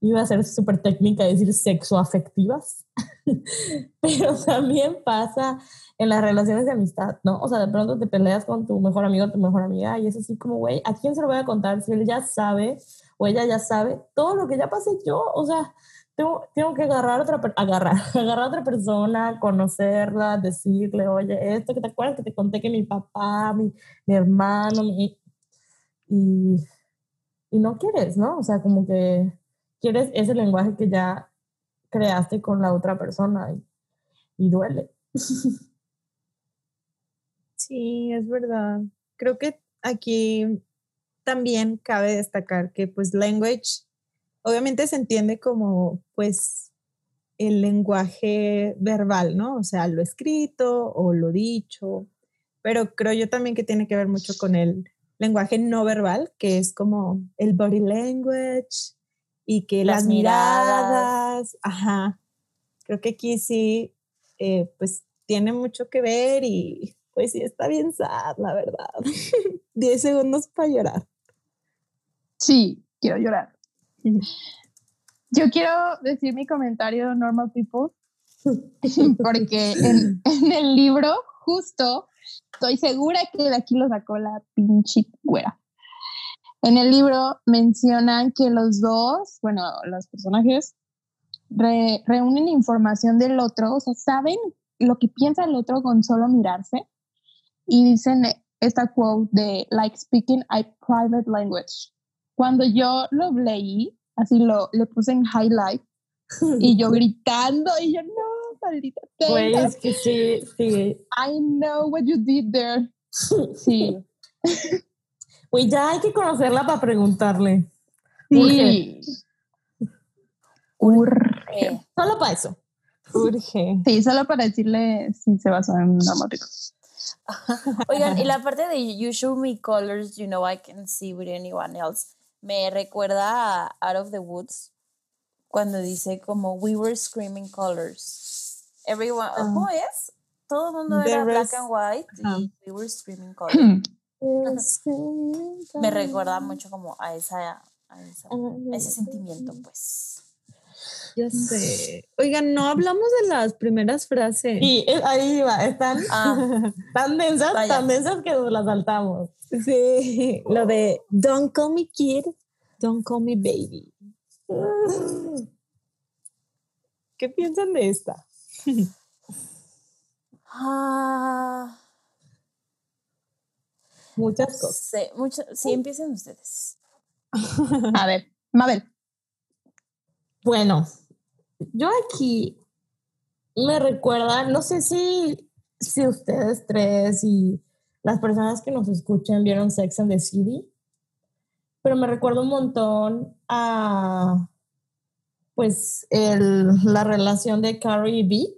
S5: iba a ser súper técnica decir sexoafectivas, [LAUGHS] pero también pasa en las relaciones de amistad, ¿no? O sea, de pronto te peleas con tu mejor amigo tu mejor amiga y es así como, güey, ¿a quién se lo voy a contar si él ya sabe o ella ya sabe todo lo que ya pasé yo? O sea, tengo, tengo que agarrar otra, agarrar, [LAUGHS] agarrar otra persona, conocerla, decirle, oye, esto que te acuerdas que te conté que mi papá, mi, mi hermano, mi... Y, y no quieres, ¿no? O sea, como que quieres ese lenguaje que ya creaste con la otra persona y, y duele. [LAUGHS]
S3: Sí, es verdad. Creo que aquí también cabe destacar que pues language obviamente se entiende como pues el lenguaje verbal, ¿no? O sea, lo escrito o lo dicho, pero creo yo también que tiene que ver mucho con el lenguaje no verbal, que es como el body language y que las,
S2: Las
S3: miradas.
S2: miradas.
S3: ajá. Creo que aquí sí, eh, pues tiene mucho que ver y pues sí está bien sad, la verdad. [LAUGHS] 10 segundos para llorar.
S4: Sí, quiero llorar. Yo quiero decir mi comentario Normal People, [LAUGHS] porque en, en el libro, justo, estoy segura que de aquí lo sacó la pinche güera. En el libro mencionan que los dos, bueno, los personajes, re- reúnen información del otro, o sea, saben lo que piensa el otro con solo mirarse, y dicen esta quote de, like speaking a private language cuando yo lo leí, así lo le puse en highlight y yo gritando y yo no, maldita
S5: Güey,
S4: tenga,
S5: es que sí, sí.
S4: I know what you did there. Sí, [LAUGHS]
S5: Güey, ya hay que conocerla para preguntarle.
S4: sí. Urge.
S2: Eh,
S5: Solo para eso.
S3: Urge.
S4: Sí, solo para decirle si se basó en dramático. [LAUGHS]
S2: Oigan, y la parte de You show me colors, you know I can see with anyone else, me recuerda a Out of the Woods, cuando dice como We were screaming colors. Everyone,
S3: Ah.
S2: ¿cómo es? Todo el mundo era black and white y We were screaming colors. [CLEARS THROAT] [LAUGHS] me recuerda mucho como a esa, a esa- a ese sentimiento, pues.
S3: Ya sé. [LAUGHS] Oigan, no hablamos de las primeras frases.
S5: Y eh, ahí va, están
S2: Ah,
S5: tan densas,
S2: Vaya.
S5: tan densas que nos las saltamos.
S3: Sí, lo de Don't call me kid, don't call me baby. ¿Qué piensan de esta? [LAUGHS]
S2: ah,
S5: Muchas
S2: no
S5: cosas.
S2: sé, mucho, sí, empiecen ustedes. [LAUGHS]
S4: A ver, Mabel.
S5: Bueno, yo aquí me recuerda, no sé si, si ustedes tres y las personas que nos escuchan vieron Sex and the City, pero me recuerda un montón a pues el- la relación de Carrie y Vic.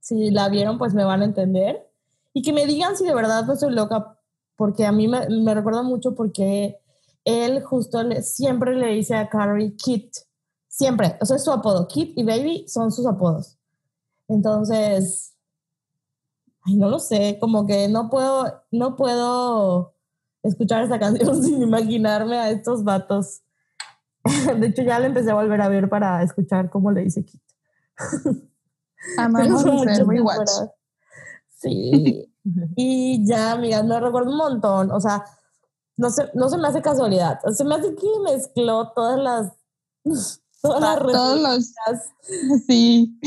S5: Si la vieron, pues me van a entender. Y que me digan si de verdad pues soy loca, porque a mí me, me recuerda mucho porque él justo siempre le dice a Carrie Kit. Siempre, o sea, es su apodo. Kit y Baby son sus apodos. Entonces, ay, no lo sé, como que no puedo, no puedo escuchar esta [LAUGHS] canción sin imaginarme a estos vatos. [LAUGHS] De hecho, ya la empecé a volver a ver para escuchar cómo le dice Kit. [LAUGHS]
S4: Amamos rewatch.
S5: Sí. y ya, amigas, me recuerdo un montón. O sea, no se, no se me hace casualidad. Se me hace que mezcló todas las. Todas las
S4: Todos los. Sí,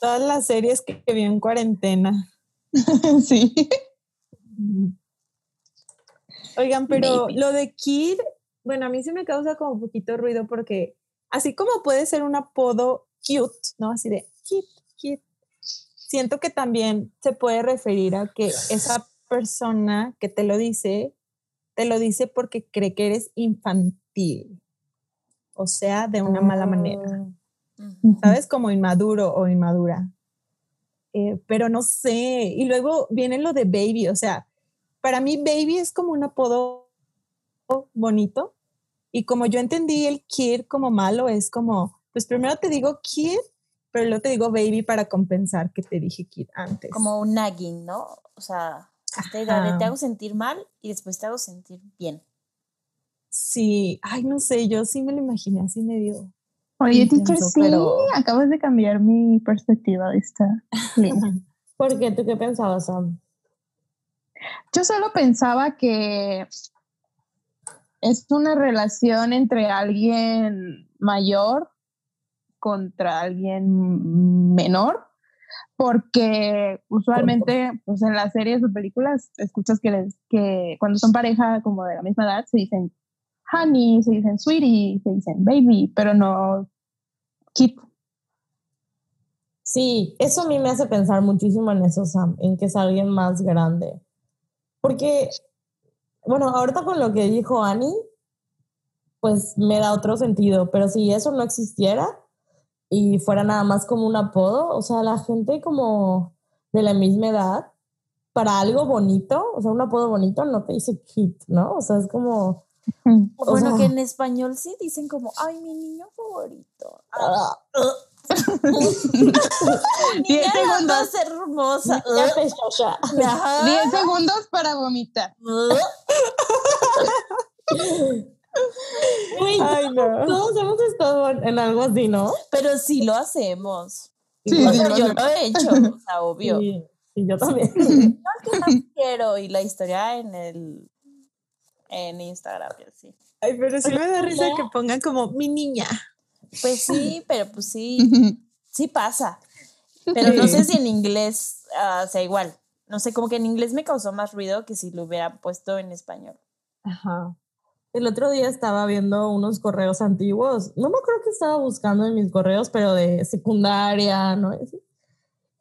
S3: Todas las series que, que vi en cuarentena. [LAUGHS]
S4: sí.
S3: Oigan, pero lo de Kid, bueno, a mí sí me causa como un poquito ruido porque así como puede ser un apodo cute, ¿no? Así de Kid, Kid. Siento que también se puede referir a que esa persona que te lo dice, te lo dice porque cree que eres infantil. O sea, de una mala manera.
S2: Ujú.
S3: ¿sabes? Como inmaduro o inmadura. Eh, pero no sé. Y luego viene lo de baby, o sea, para mí baby es como un apodo bonito. Y como yo entendí el kid como malo, es como pues primero te digo kid, pero luego te digo baby para compensar que te dije kid antes.
S2: Como un nagging, ¿no? O sea, te
S3: Ajá.
S2: hago sentir mal y después te hago sentir bien.
S3: Sí, ay, no sé, yo sí me lo imaginé así medio.
S4: Oye, teacher, sí,
S3: pero-
S4: acabas de cambiar mi perspectiva de esta línea. [LAUGHS]
S5: ¿Por qué? ¿Tú qué pensabas, Sam?
S4: Yo solo pensaba que es una relación entre alguien mayor contra alguien menor, porque usualmente pues, en las series o películas escuchas que, les, que cuando son pareja como de la misma edad se dicen honey, se dicen sweetie, se dicen baby, pero no kid.
S5: Sí, eso a mí me hace pensar muchísimo en eso, Sam, en que es alguien más grande. Porque, bueno, ahorita con lo que dijo Annie, pues me da otro sentido, pero si eso no existiera y fuera nada más como un apodo, o sea, la gente como de la misma edad, para algo bonito, o sea, un apodo bonito no te dice kid, ¿no? O sea, es como... [LAUGHS]
S2: O bueno, que en español sí dicen como, ay, mi niño favorito. [LAUGHS]
S4: Diez segundos.
S2: hermosa.
S4: 10 segundos para vomitar. [LAUGHS]
S5: Güey,
S3: Ay, no.
S5: todos hemos estado en algo así, ¿no?
S2: Pero sí lo hacemos.
S4: Sí,
S2: O
S4: sí,
S2: sea,
S4: lo
S2: yo
S4: hacemos.
S2: lo he hecho, o sea, obvio.
S5: Sí, sí, yo también.
S2: que las quiero y la historia en el en Instagram y así.
S3: Ay, pero sí me da risa que pongan como mi niña.
S2: Pues sí, [LAUGHS] pero pues sí, [LAUGHS] sí pasa. Pero no sé si en inglés ah, sea igual. No sé, como que en inglés me causó más ruido que si lo hubiera puesto en español.
S3: Ajá.
S5: El otro día estaba viendo unos correos antiguos. No me acuerdo que estaba buscando en mis correos, pero de secundaria, ¿no?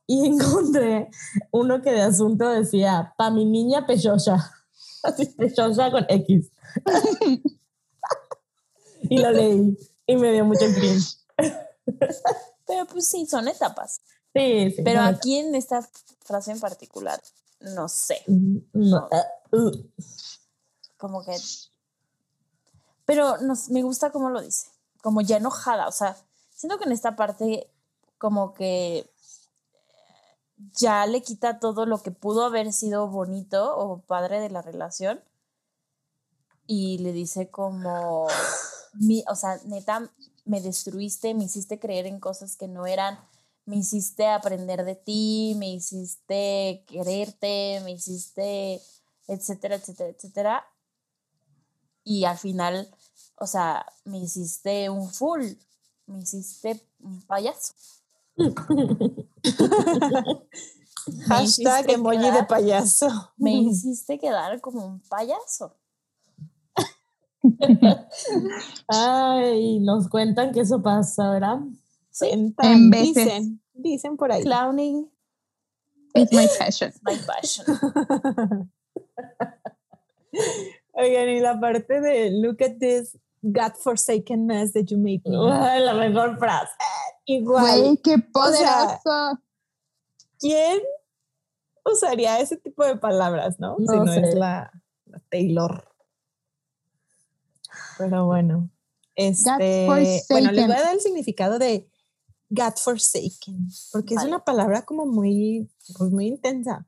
S5: Y [LAUGHS] encontré uno que de asunto decía, pa mi niña pechocha. [LAUGHS] Así, con X. [LAUGHS] y lo leí y me dio mucho cringe. [LAUGHS]
S2: Pero pues sí, son etapas.
S5: Sí, sí.
S2: Pero aquí en esta frase en particular, no sé.
S5: no, uh,
S2: como que... Pero nos, me gusta cómo lo dice, como ya enojada, o sea, siento que en esta parte como que ya le quita todo lo que pudo haber sido bonito o padre de la relación y le dice como, mi, o sea, neta, me destruiste, me hiciste creer en cosas que no eran, me hiciste aprender de ti, me hiciste quererte, me hiciste, etcétera, etcétera, etcétera. Y al final, o sea, me hiciste un full, me hiciste un payaso. [LAUGHS] [LAUGHS]
S3: Hashtag emoji de payaso.
S2: Me [LAUGHS] hiciste quedar como un payaso.
S5: Ay, nos cuentan que eso pasa, ¿verdad?
S3: Cuentan,
S4: En veces.
S3: Dicen, dicen por ahí.
S2: Clowning,
S4: It's my passion. [LAUGHS]
S2: my passion.
S3: Oigan, y la parte de look at this God-forsaken mess that you made me.
S5: La [LAUGHS] mejor frase.
S3: Igual.
S4: Güey, qué
S3: sea,
S4: poderoso.
S3: ¿Quién usaría ese tipo de palabras, no?
S5: No
S3: si no
S5: sé.
S3: es la, la Taylor. Pero bueno. Este, bueno, les voy a dar el significado de God forsaken, porque es una palabra como muy, pues muy intensa.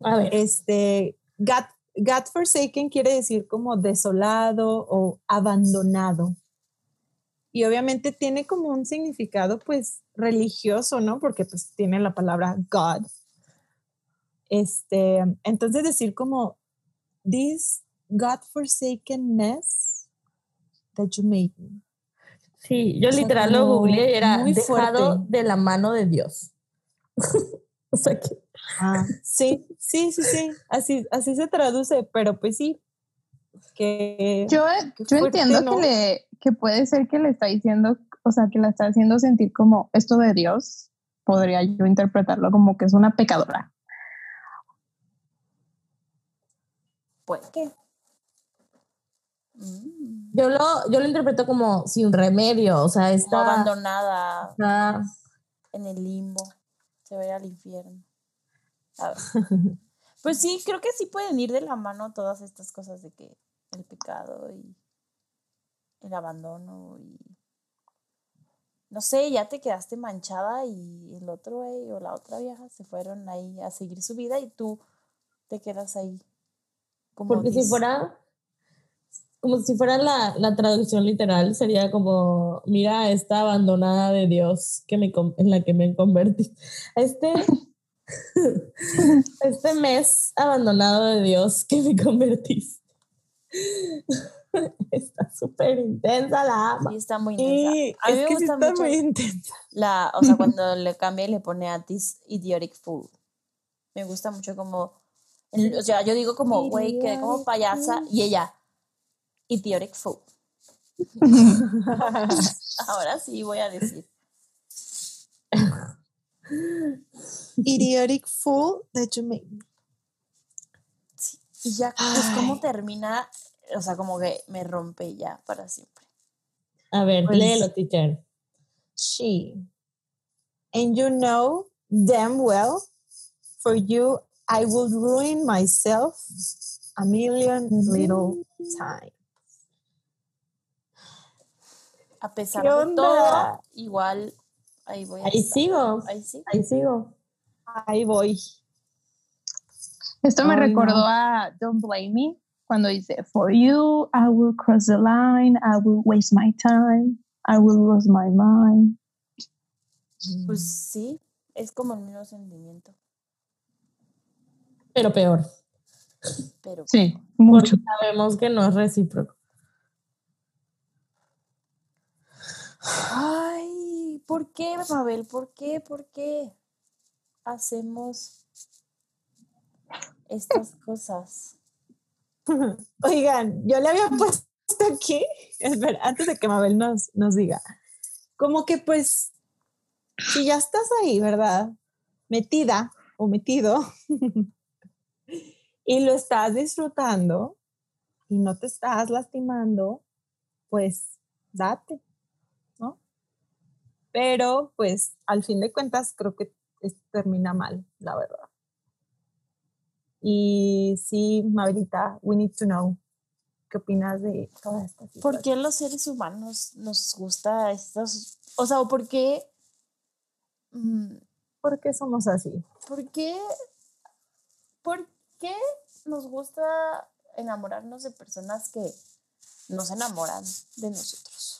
S5: A ver.
S3: Este, God, God forsaken quiere decir como desolado o abandonado. Y obviamente tiene como un significado pues religioso, ¿no? Porque pues tiene la palabra God. Este, entonces decir como this God forsaken mess that you made me.
S5: Sí, yo
S3: O sea,
S5: literal lo googleé y era dejado
S3: fuerte.
S5: de la mano de Dios. [LAUGHS] o sea que
S3: Sí, sí, sí, sí, así, así se traduce, pero pues sí, que
S4: Yo, yo
S3: fuerte,
S4: entiendo
S3: ¿no?
S4: que, le, que puede ser que le está diciendo, o sea, que la está haciendo sentir como esto de Dios. Podría yo interpretarlo como que es una pecadora.
S2: Pues qué. Mm,
S5: yo lo, yo lo interpreto como sin remedio, o sea,
S2: como
S5: está,
S2: abandonada
S5: está-
S2: en el limbo. Se va a ir al infierno. [LAUGHS] Pues sí, creo que sí pueden ir de la mano todas estas cosas de que el pecado y el abandono y no sé, ya te quedaste manchada y el otro güey o la otra vieja se fueron ahí a seguir su vida y tú te quedas ahí. Como
S5: Porque si fuera, como si fuera la, la traducción literal, sería como, mira, esta abandonada de Dios que me, en la que me convertí. [LAUGHS] Este, [LAUGHS] este mes abandonado de Dios que me convertiste. [LAUGHS] Está súper intensa la ama.
S2: Sí, está muy intensa.
S3: Sí,
S2: A mí
S3: es
S2: me
S3: que sí
S2: gusta
S3: está
S2: mucho
S3: muy intensa.
S2: la, o sea, [LAUGHS] cuando le cambia y le pone a this idiotic fool. Me gusta mucho como, o sea, yo digo como, güey, quedé como payasa y ella, idiotic fool. Ahora sí voy a decir.
S3: Idiotic fool that you made me.
S2: Sí. Y ya, pues, ¿cómo termina? O sea, como que me rompe ya para siempre.
S5: A ver,
S3: Pues-
S5: léelo, teacher.
S3: She. And you know damn well, for you, I would ruin myself a million little times.
S2: A pesar
S3: ¿Qué
S2: de todo, igual ahí voy
S5: Ahí
S2: estar.
S5: sigo,
S2: Ahí sí.
S5: ahí sigo.
S3: Ahí voy.
S4: Esto me
S3: Ay, no.
S4: recordó a Don't Blame Me cuando dice, For you, I will cross the line, I will waste my time, I will lose my mind.
S2: Pues sí, es como el mismo sentimiento,
S5: Pero peor,
S2: pero
S4: Sí,
S5: porque
S4: mucho.
S5: sabemos que no es recíproco.
S2: Ay, ¿por qué, Mabel? ¿Por qué? ¿Por qué hacemos estas cosas? [LAUGHS]
S3: Oigan, yo le había puesto aquí, espera, antes de que Mabel nos, nos diga, como que pues, si ya estás ahí, ¿verdad? Metida o metido, [LAUGHS] y lo estás disfrutando y no te estás lastimando, pues date. Pero pues al fin de cuentas creo que es- termina mal, la verdad. Y sí, Mabelita, we need to know. ¿Qué opinas de toda esta
S2: ¿Por
S3: situación?
S2: qué los seres humanos nos gusta estos, o sea, por qué, mm,
S3: ¿Por qué somos así?
S2: por qué, por qué nos gusta enamorarnos de personas que nos enamoran de nosotros?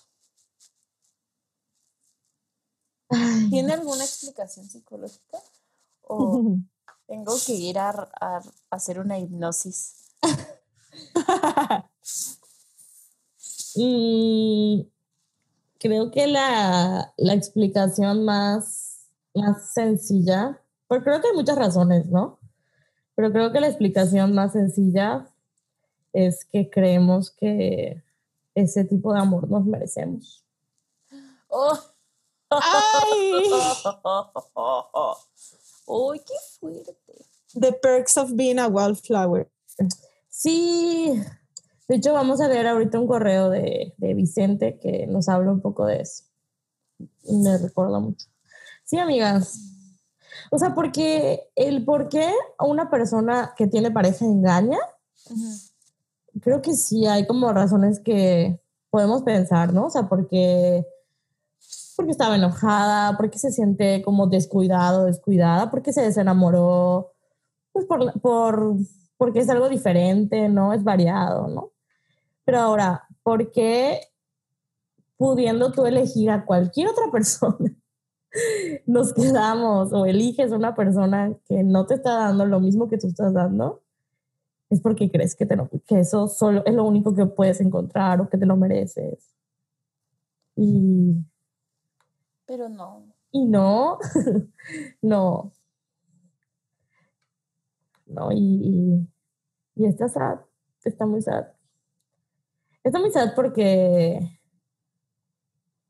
S2: ¿Tiene alguna explicación psicológica? ¿O [LAUGHS] tengo que ir a, a- a hacer una hipnosis?
S5: Mm, creo que la, la explicación más, más sencilla, porque creo que hay muchas razones, ¿no? Pero creo que la explicación más sencilla es que creemos que ese tipo de amor nos merecemos.
S2: ¡Oh!
S3: ¡Ay!
S2: ¡Uy, qué fuerte!
S3: The perks of being a wildflower.
S5: Sí, de hecho vamos a leer ahorita un correo de, de Vicente que nos habla un poco de eso. Me recuerda mucho. Sí, amigas. O sea, porque el por qué una persona que tiene pareja engaña, creo que sí hay como razones que podemos pensar, ¿no? O sea, porque, porque estaba enojada, porque se siente como descuidado, descuidada, porque se desenamoró, pues por, por, porque es algo diferente, ¿no? Es variado, ¿no? Pero ahora, ¿por qué pudiendo tú elegir a cualquier otra persona, [LAUGHS] nos quedamos o eliges una persona que no te está dando lo mismo que tú estás dando? es porque crees que, te que eso solo es lo único que puedes encontrar o que te lo mereces. Y,
S2: Pero no.
S5: y no, [LAUGHS] no. No, y, y, está sad, está muy sad. Está muy sad porque,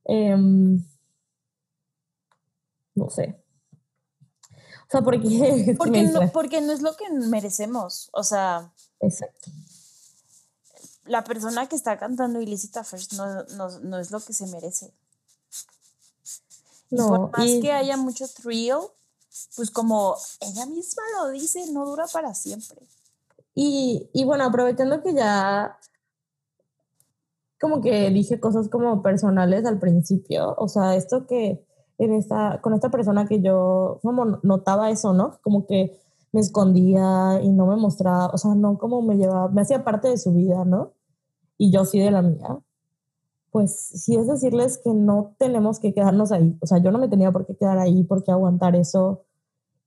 S5: em, no sé. O sea, porque... [LAUGHS]
S2: Porque no, porque no es lo que merecemos. O sea,
S5: Exacto.
S2: la persona que está cantando Illicita First no, no, no es lo que se merece. Y
S5: No,
S2: por más
S5: y-
S2: que haya mucho thrill, pues como ella misma lo dice, no dura para siempre.
S5: Y, y bueno, aprovechando que ya como que dije cosas como personales al principio. O sea, esto que en esta, con esta persona que yo como notaba eso, ¿no? Como que me escondía y no me mostraba, o sea, no como me llevaba, me hacía parte de su vida, ¿no? Y yo sí de la mía. Pues sí es decirles que no tenemos que quedarnos ahí. O sea, yo no me tenía por qué quedar ahí, por qué aguantar eso.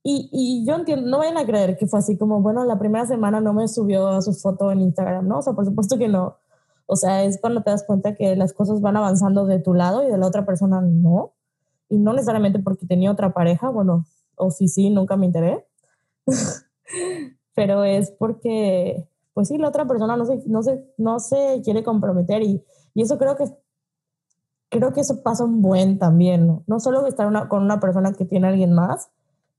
S5: Y, y yo entiendo, no vayan a creer que fue así como, bueno, la primera semana no me subió su foto en Instagram, ¿no? O sea, por supuesto que no. O sea, es cuando te das cuenta que las cosas van avanzando de tu lado y de la otra persona no. Y no necesariamente porque tenía otra pareja, bueno, o sí, sí, nunca me enteré. [LAUGHS] Pero es porque, pues sí, la otra persona no se, no se, no se quiere comprometer y, y eso creo que creo que eso pasa un buen también, ¿no? No solo estar una, con una persona que tiene a alguien más,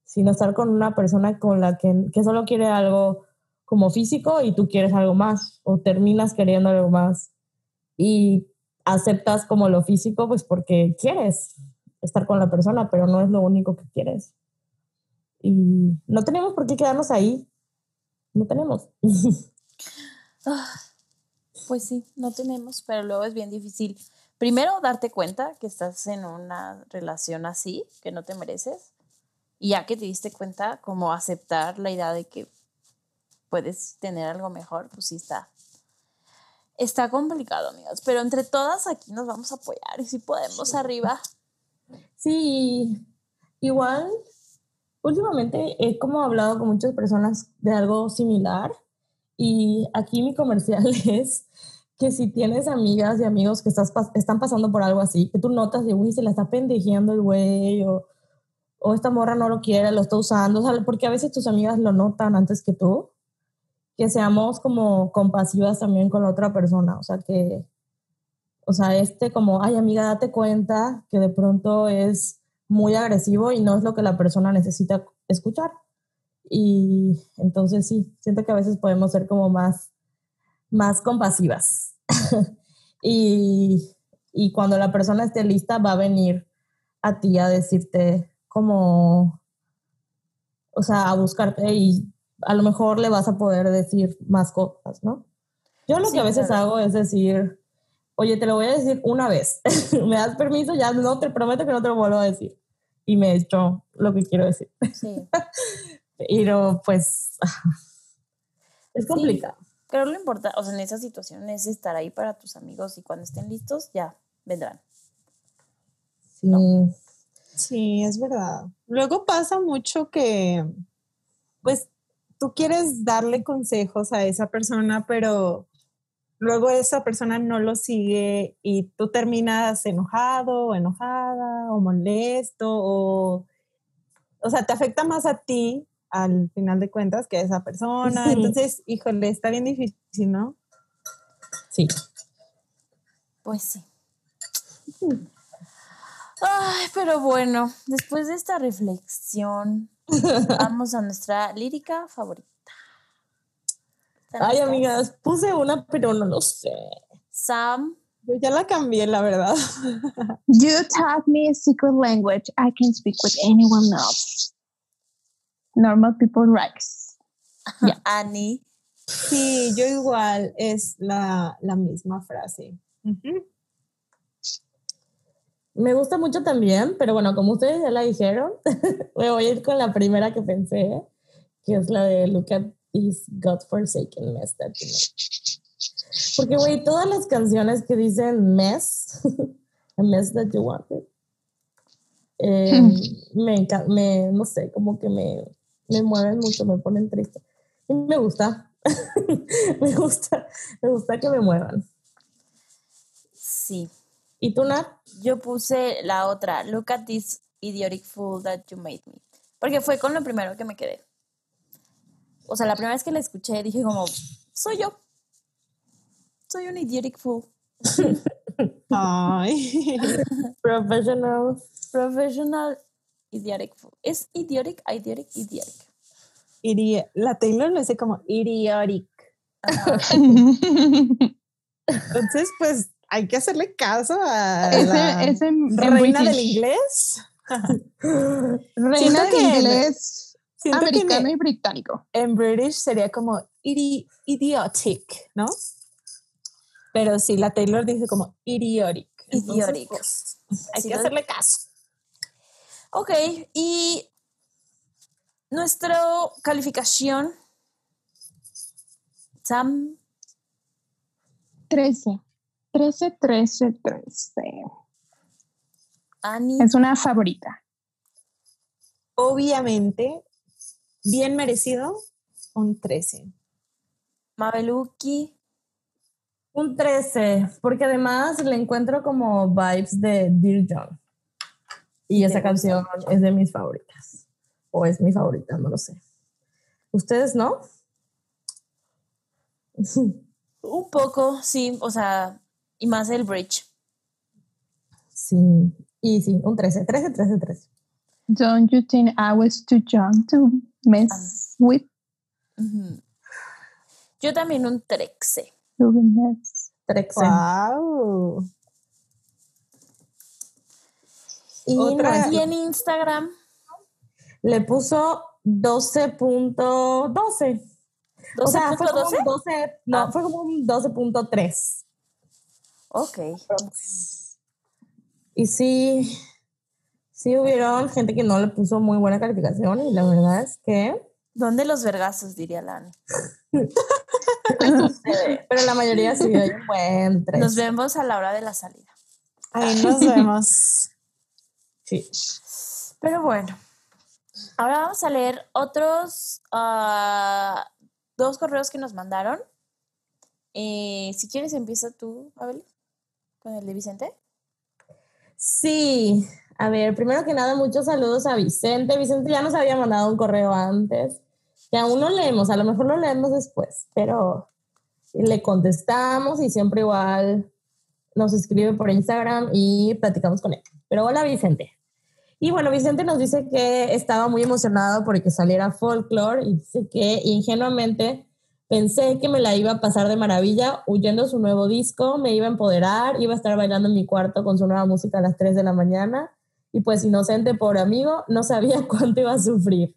S5: sino estar con una persona con la que, que solo quiere algo como físico y tú quieres algo más o terminas queriendo algo más y aceptas como lo físico pues porque quieres estar con la persona, pero no es lo único que quieres. Y no tenemos por qué quedarnos ahí. No tenemos. [LAUGHS]
S2: Pues sí, no tenemos, pero luego es bien difícil. Primero, darte cuenta que estás en una relación así, que no te mereces. Y ya que te diste cuenta, como aceptar la idea de que puedes tener algo mejor, pues sí está. Está complicado, amigas, pero entre todas aquí nos vamos a apoyar y si podemos arriba.
S5: Sí, igual, últimamente he como hablado con muchas personas de algo similar y aquí mi comercial [LAUGHS] es que si tienes amigas y amigos que estás, están pasando por algo así, que tú notas de, uy, se la está pendejeando el güey o, o esta morra no lo quiere, lo está usando, o sea, porque a veces tus amigas lo notan antes que tú, que seamos como compasivas también con la otra persona, o sea, que, o sea, este como, ay amiga, date cuenta que de pronto es muy agresivo y no es lo que la persona necesita escuchar. Y entonces sí, siento que a veces podemos ser como más, más compasivas. [LAUGHS] y, y cuando la persona esté lista va a venir a ti a decirte como, o sea, a buscarte y a lo mejor le vas a poder decir más cosas, ¿no? Yo lo
S2: Sí,
S5: que a veces
S2: claro.
S5: hago es decir, oye, te lo voy a decir una vez, [LAUGHS] ¿me das permiso? Ya no te prometo que no te lo vuelvo a decir. Y me he hecho lo que quiero decir.
S2: Sí. [LAUGHS] [LAUGHS]
S5: Pero pues es complicado.
S2: Creo lo importante, o sea, en esa situación es estar ahí para tus amigos y cuando estén listos, ya vendrán.
S5: Sí.
S3: Sí, es verdad. Luego pasa mucho que, pues, tú quieres darle consejos a esa persona, pero luego esa persona no lo sigue y tú terminas enojado o enojada o molesto o, o sea, te afecta más a ti al final de cuentas que a esa persona.
S5: Sí.
S3: Entonces, híjole, está bien difícil, ¿no?
S5: Sí.
S2: Pues sí. Ay, pero bueno, después de esta reflexión, [LAUGHS] vamos a nuestra lírica favorita. ¿Están
S5: Ay, amigas, puse una, pero no lo sé.
S2: Sam,
S3: Yo ya la cambié, la verdad.
S4: You taught me a secret language I can speak with anyone else. Normal people rights.
S2: Annie,
S3: Sí, yo igual es la, la misma frase. Ujú.
S5: Me gusta mucho también, pero bueno, como ustedes ya la dijeron, [LAUGHS] me voy a ir con la primera que pensé, que es la de Look at this godforsaken mess that you made. Porque, güey, todas las canciones que dicen mess, [LAUGHS] a mess that you wanted, eh, me, me, no sé, como que me, me mueven mucho, me ponen triste. Y me gusta, [LAUGHS] me gusta, me gusta que me muevan.
S2: sí.
S5: ¿Y tú, Nat?
S2: Yo puse la otra, Look at this idiotic fool that you made me. Porque fue con lo primero que me quedé. O sea, la primera vez que la escuché dije como, soy yo. Soy un idiotic fool. [LAUGHS]
S3: Ay. [LAUGHS]
S5: Professional.
S2: Professional idiotic. ¿Es idiotic? Idiotic, idiotic.
S3: Idi- la Taylor lo hace como idiotic.
S2: Ajá. [LAUGHS]
S3: Entonces, pues hay que hacerle caso a la
S4: en
S3: reina del inglés. [LAUGHS]
S4: Reina del
S3: en-
S4: inglés americano
S3: en,
S4: y británico.
S3: en British sería como idi- idiotic, ¿no? Pero sí, la Taylor dice como idiotic. Entonces,
S2: Idiotic.
S3: pues, hay
S2: Sí,
S3: que hacerle caso.
S2: Ok, y nuestra calificación. Sam,
S4: 13. 13, 13, 13.
S2: Annie,
S4: Es una favorita.
S3: Obviamente, bien merecido, un 13.
S2: Mabeluki.
S5: Un 13, porque además le encuentro como vibes de Dear John. Y esa canción es de mis favoritas. O es mi favorita, no lo sé. ¿Ustedes no? [LAUGHS]
S2: Un poco, sí, o sea, y más el bridge.
S5: Sí. Y sí, un 13, 13, 13, 13.
S4: Don't you think I was too young to mess with
S2: Ujú. Yo también un 13.
S4: Luminous?
S5: 13.
S3: ¡Wow!
S5: Y
S3: Otra-
S5: no,
S2: Y en Instagram,
S5: le puso 12.12. O sea, fue como
S2: 12.12.
S5: un 12, no,
S2: Ah.
S5: fue como un 12.3.
S2: Ok.
S5: Y sí, sí hubieron gente que no le puso muy buena calificación y la verdad es que,
S2: ¿Dónde los vergazos? Diría Lani. [LAUGHS]
S5: pero la mayoría sí dio un buen 3.
S2: Nos vemos a la hora de la salida.
S3: Ahí nos vemos.
S5: Sí.
S2: Pero bueno, ahora vamos a leer otros ah, dos correos que nos mandaron. Si quieres, empieza tú, Abel, con el de Vicente.
S5: Sí, a ver, primero que nada, muchos saludos a Vicente. Vicente ya nos había mandado un correo antes, que aún no leemos, a lo mejor lo leemos después, pero le contestamos y siempre igual nos escribe por Instagram y platicamos con él. Pero hola, Vicente. Y bueno, Vicente nos dice que estaba muy emocionado porque saliera Folklore y dice que ingenuamente pensé que me la iba a pasar de maravilla huyendo su nuevo disco, me iba a empoderar, iba a estar bailando en mi cuarto con su nueva música a las 3 de la mañana y pues inocente por amigo, no sabía [LAUGHS] cuánto iba a sufrir.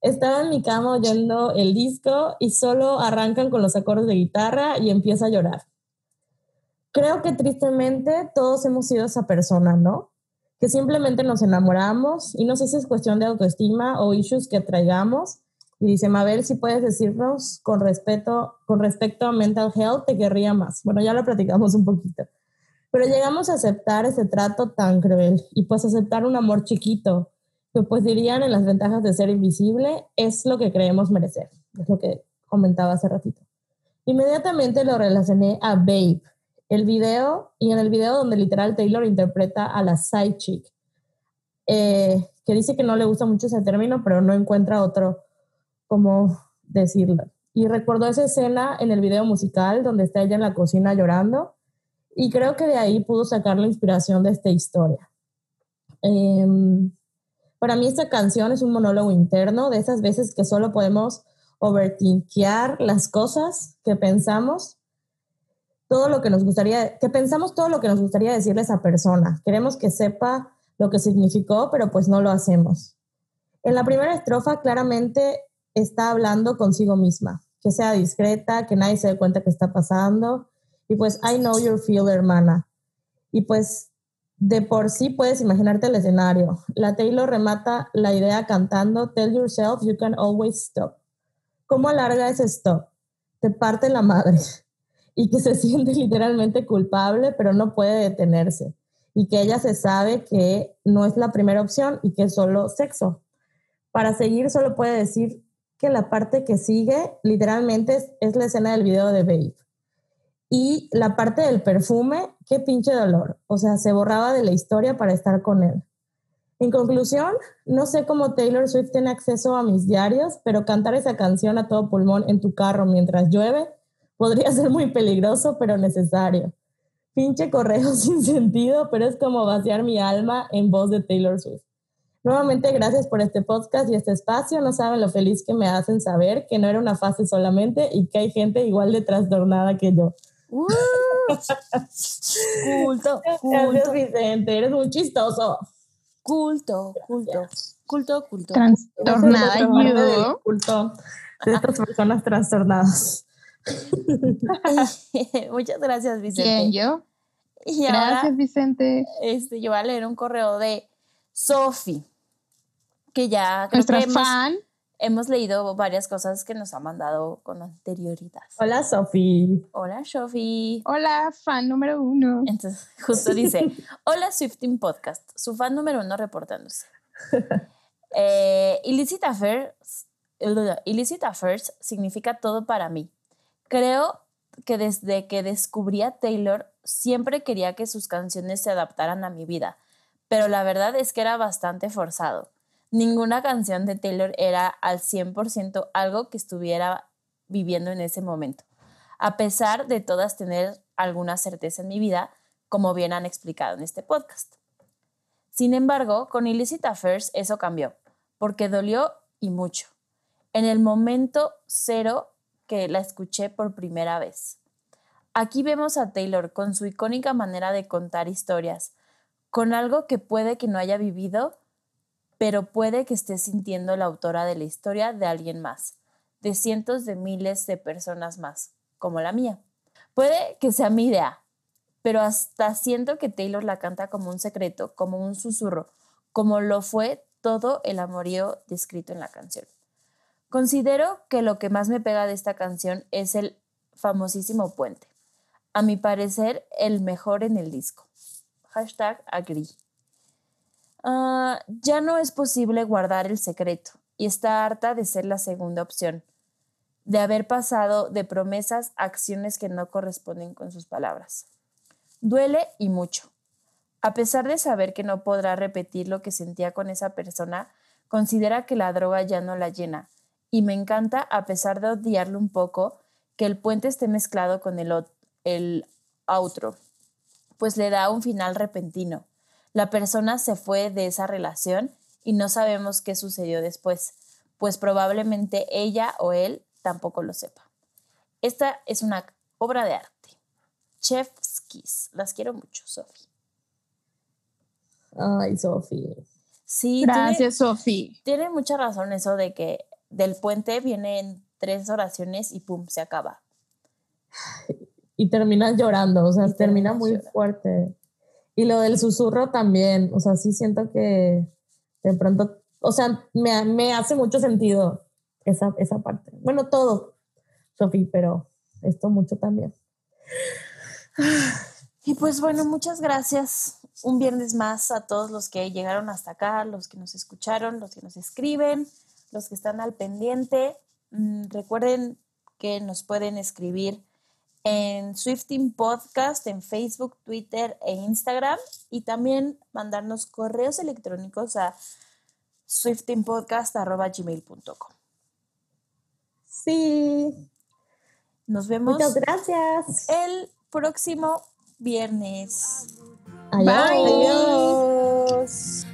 S5: Estaba en mi cama oyendo el disco y solo arrancan con los acordes de guitarra y empiezo a llorar. Creo que tristemente todos hemos sido esa persona, ¿no? Que simplemente nos enamoramos y no sé si es cuestión de autoestima o issues que traigamos. Y dice, Mabel, si puedes decirnos con respeto, con respecto a mental health, te querría más. Bueno, ya lo platicamos un poquito. Pero llegamos a aceptar ese trato tan cruel y pues aceptar un amor chiquito, que pues dirían en las ventajas de ser invisible, es lo que creemos merecer. Es lo que comentaba hace ratito. Inmediatamente lo relacioné a Babe, el video, y en el video donde literal Taylor interpreta a la side chick, eh, que dice que no le gusta mucho ese término, pero no encuentra otro como decirlo. Y recordó esa escena en el video musical donde está ella en la cocina llorando, y creo que de ahí pudo sacar la inspiración de esta historia. Em, para mí esta canción es un monólogo interno de esas veces que solo podemos overthinkear las cosas que pensamos, todo lo que nos gustaría, que pensamos todo lo que nos gustaría decirle a esa persona. Queremos que sepa lo que significó, pero pues no lo hacemos. En la primera estrofa claramente está hablando consigo misma, que sea discreta, que nadie se dé cuenta que está pasando. Y pues, I know your feel, hermana. Y pues, de por sí puedes imaginarte el escenario. La Taylor remata la idea cantando, Tell yourself you can always stop. ¿Cómo alarga ese stop? Te parte la madre. Y que se [LAUGHS] siente literalmente culpable, pero no puede detenerse. Y que ella se sabe que no es la primera opción y que es solo sexo. Para seguir solo puede decir que la parte que sigue literalmente es, la escena del video de Babe. Y la parte del perfume, qué pinche dolor. O sea, se borraba de la historia para estar con él. En conclusión, no sé cómo Taylor Swift tiene acceso a mis diarios, pero cantar esa canción a todo pulmón en tu carro mientras llueve podría ser muy peligroso, pero necesario. Pinche correo [LAUGHS] sin sentido, pero es como vaciar mi alma en voz de Taylor Swift. Nuevamente, gracias por este podcast y este espacio. No saben lo feliz que me hacen saber que no era una fase solamente y que hay gente igual de trastornada que yo.
S2: Uh, culto, [LAUGHS]
S5: Gracias,
S2: culto,
S5: Vicente. Eres muy chistoso.
S2: culto, culto, culto, culto.
S4: Trastornada yo.
S5: culto de estas personas trastornadas. [LAUGHS]
S2: Muchas gracias, Vicente.
S4: ¿Quién yo?
S2: Y
S4: Gracias,
S2: ahora
S4: Vicente.
S2: este, yo voy a leer un correo de Sofi, que ya creo
S4: Nuestra
S2: que hemos,
S4: fan.
S2: hemos leído varias cosas que nos ha mandado con anterioridad.
S5: Hola, Sofi.
S2: Hola, Sofi.
S4: Hola, fan número uno.
S2: Entonces, justo dice, [LAUGHS] hola Swifting Podcast, su fan número uno reportándose. [LAUGHS] Eh, illicit, affairs, illicit affairs significa todo para mí. Creo que desde que descubrí a Taylor siempre quería que sus canciones se adaptaran a mi vida, pero la verdad es que era bastante forzado. Ninguna canción de Taylor era al 100% algo que estuviera viviendo en ese momento, a pesar de todas tener alguna certeza en mi vida, como bien han explicado en este podcast. Sin embargo, con Illicit Affairs eso cambió, porque dolió y mucho. En el momento cero que la escuché por primera vez. Aquí vemos a Taylor con su icónica manera de contar historias, con algo que puede que no haya vivido, pero puede que esté sintiendo la autora de la historia de alguien más, de cientos de miles de personas más, como la mía. Puede que sea mi idea, pero hasta siento que Taylor la canta como un secreto, como un susurro, como lo fue todo el amorío descrito en la canción. Considero que lo que más me pega de esta canción es el famosísimo puente. A mi parecer, el mejor en el disco. Hashtag agree. Ah, ya no es posible guardar el secreto y está harta de ser la segunda opción, de haber pasado de promesas a acciones que no corresponden con sus palabras. Duele y mucho. A pesar de saber que no podrá repetir lo que sentía con esa persona, considera que la droga ya no la llena. Y me encanta, a pesar de odiarlo un poco, que el puente esté mezclado con el, el outro, pues le da un final repentino. La persona se fue de esa relación y no sabemos qué sucedió después, pues probablemente ella o él tampoco lo sepa. Esta es una obra de arte. Chef's Kiss. Las quiero mucho, Sofi.
S5: Ay, Sofi.
S2: Sí,
S4: Gracias, Sofi.
S2: tiene mucha razón eso de que del puente vienen tres oraciones y pum, se acaba.
S5: Y terminas llorando, o sea,
S2: Y
S5: termina muy
S2: llorando.
S5: fuerte. Y lo del susurro también, o sea, sí siento que de pronto, o sea, me, me hace mucho sentido esa, esa parte. Bueno, todo, Sofi, pero esto mucho también.
S2: Y pues bueno, muchas gracias un viernes más a todos los que llegaron hasta acá, los que nos escucharon, los que nos escriben, los que están al pendiente. Mm, recuerden que nos pueden escribir en Swifting Podcast en Facebook, Twitter e Instagram y también mandarnos correos electrónicos a swiftingpodcast.gmail.com.
S5: Sí,
S2: Nos vemos
S5: muchas gracias.
S2: el próximo viernes.
S5: Adiós.
S3: Adiós.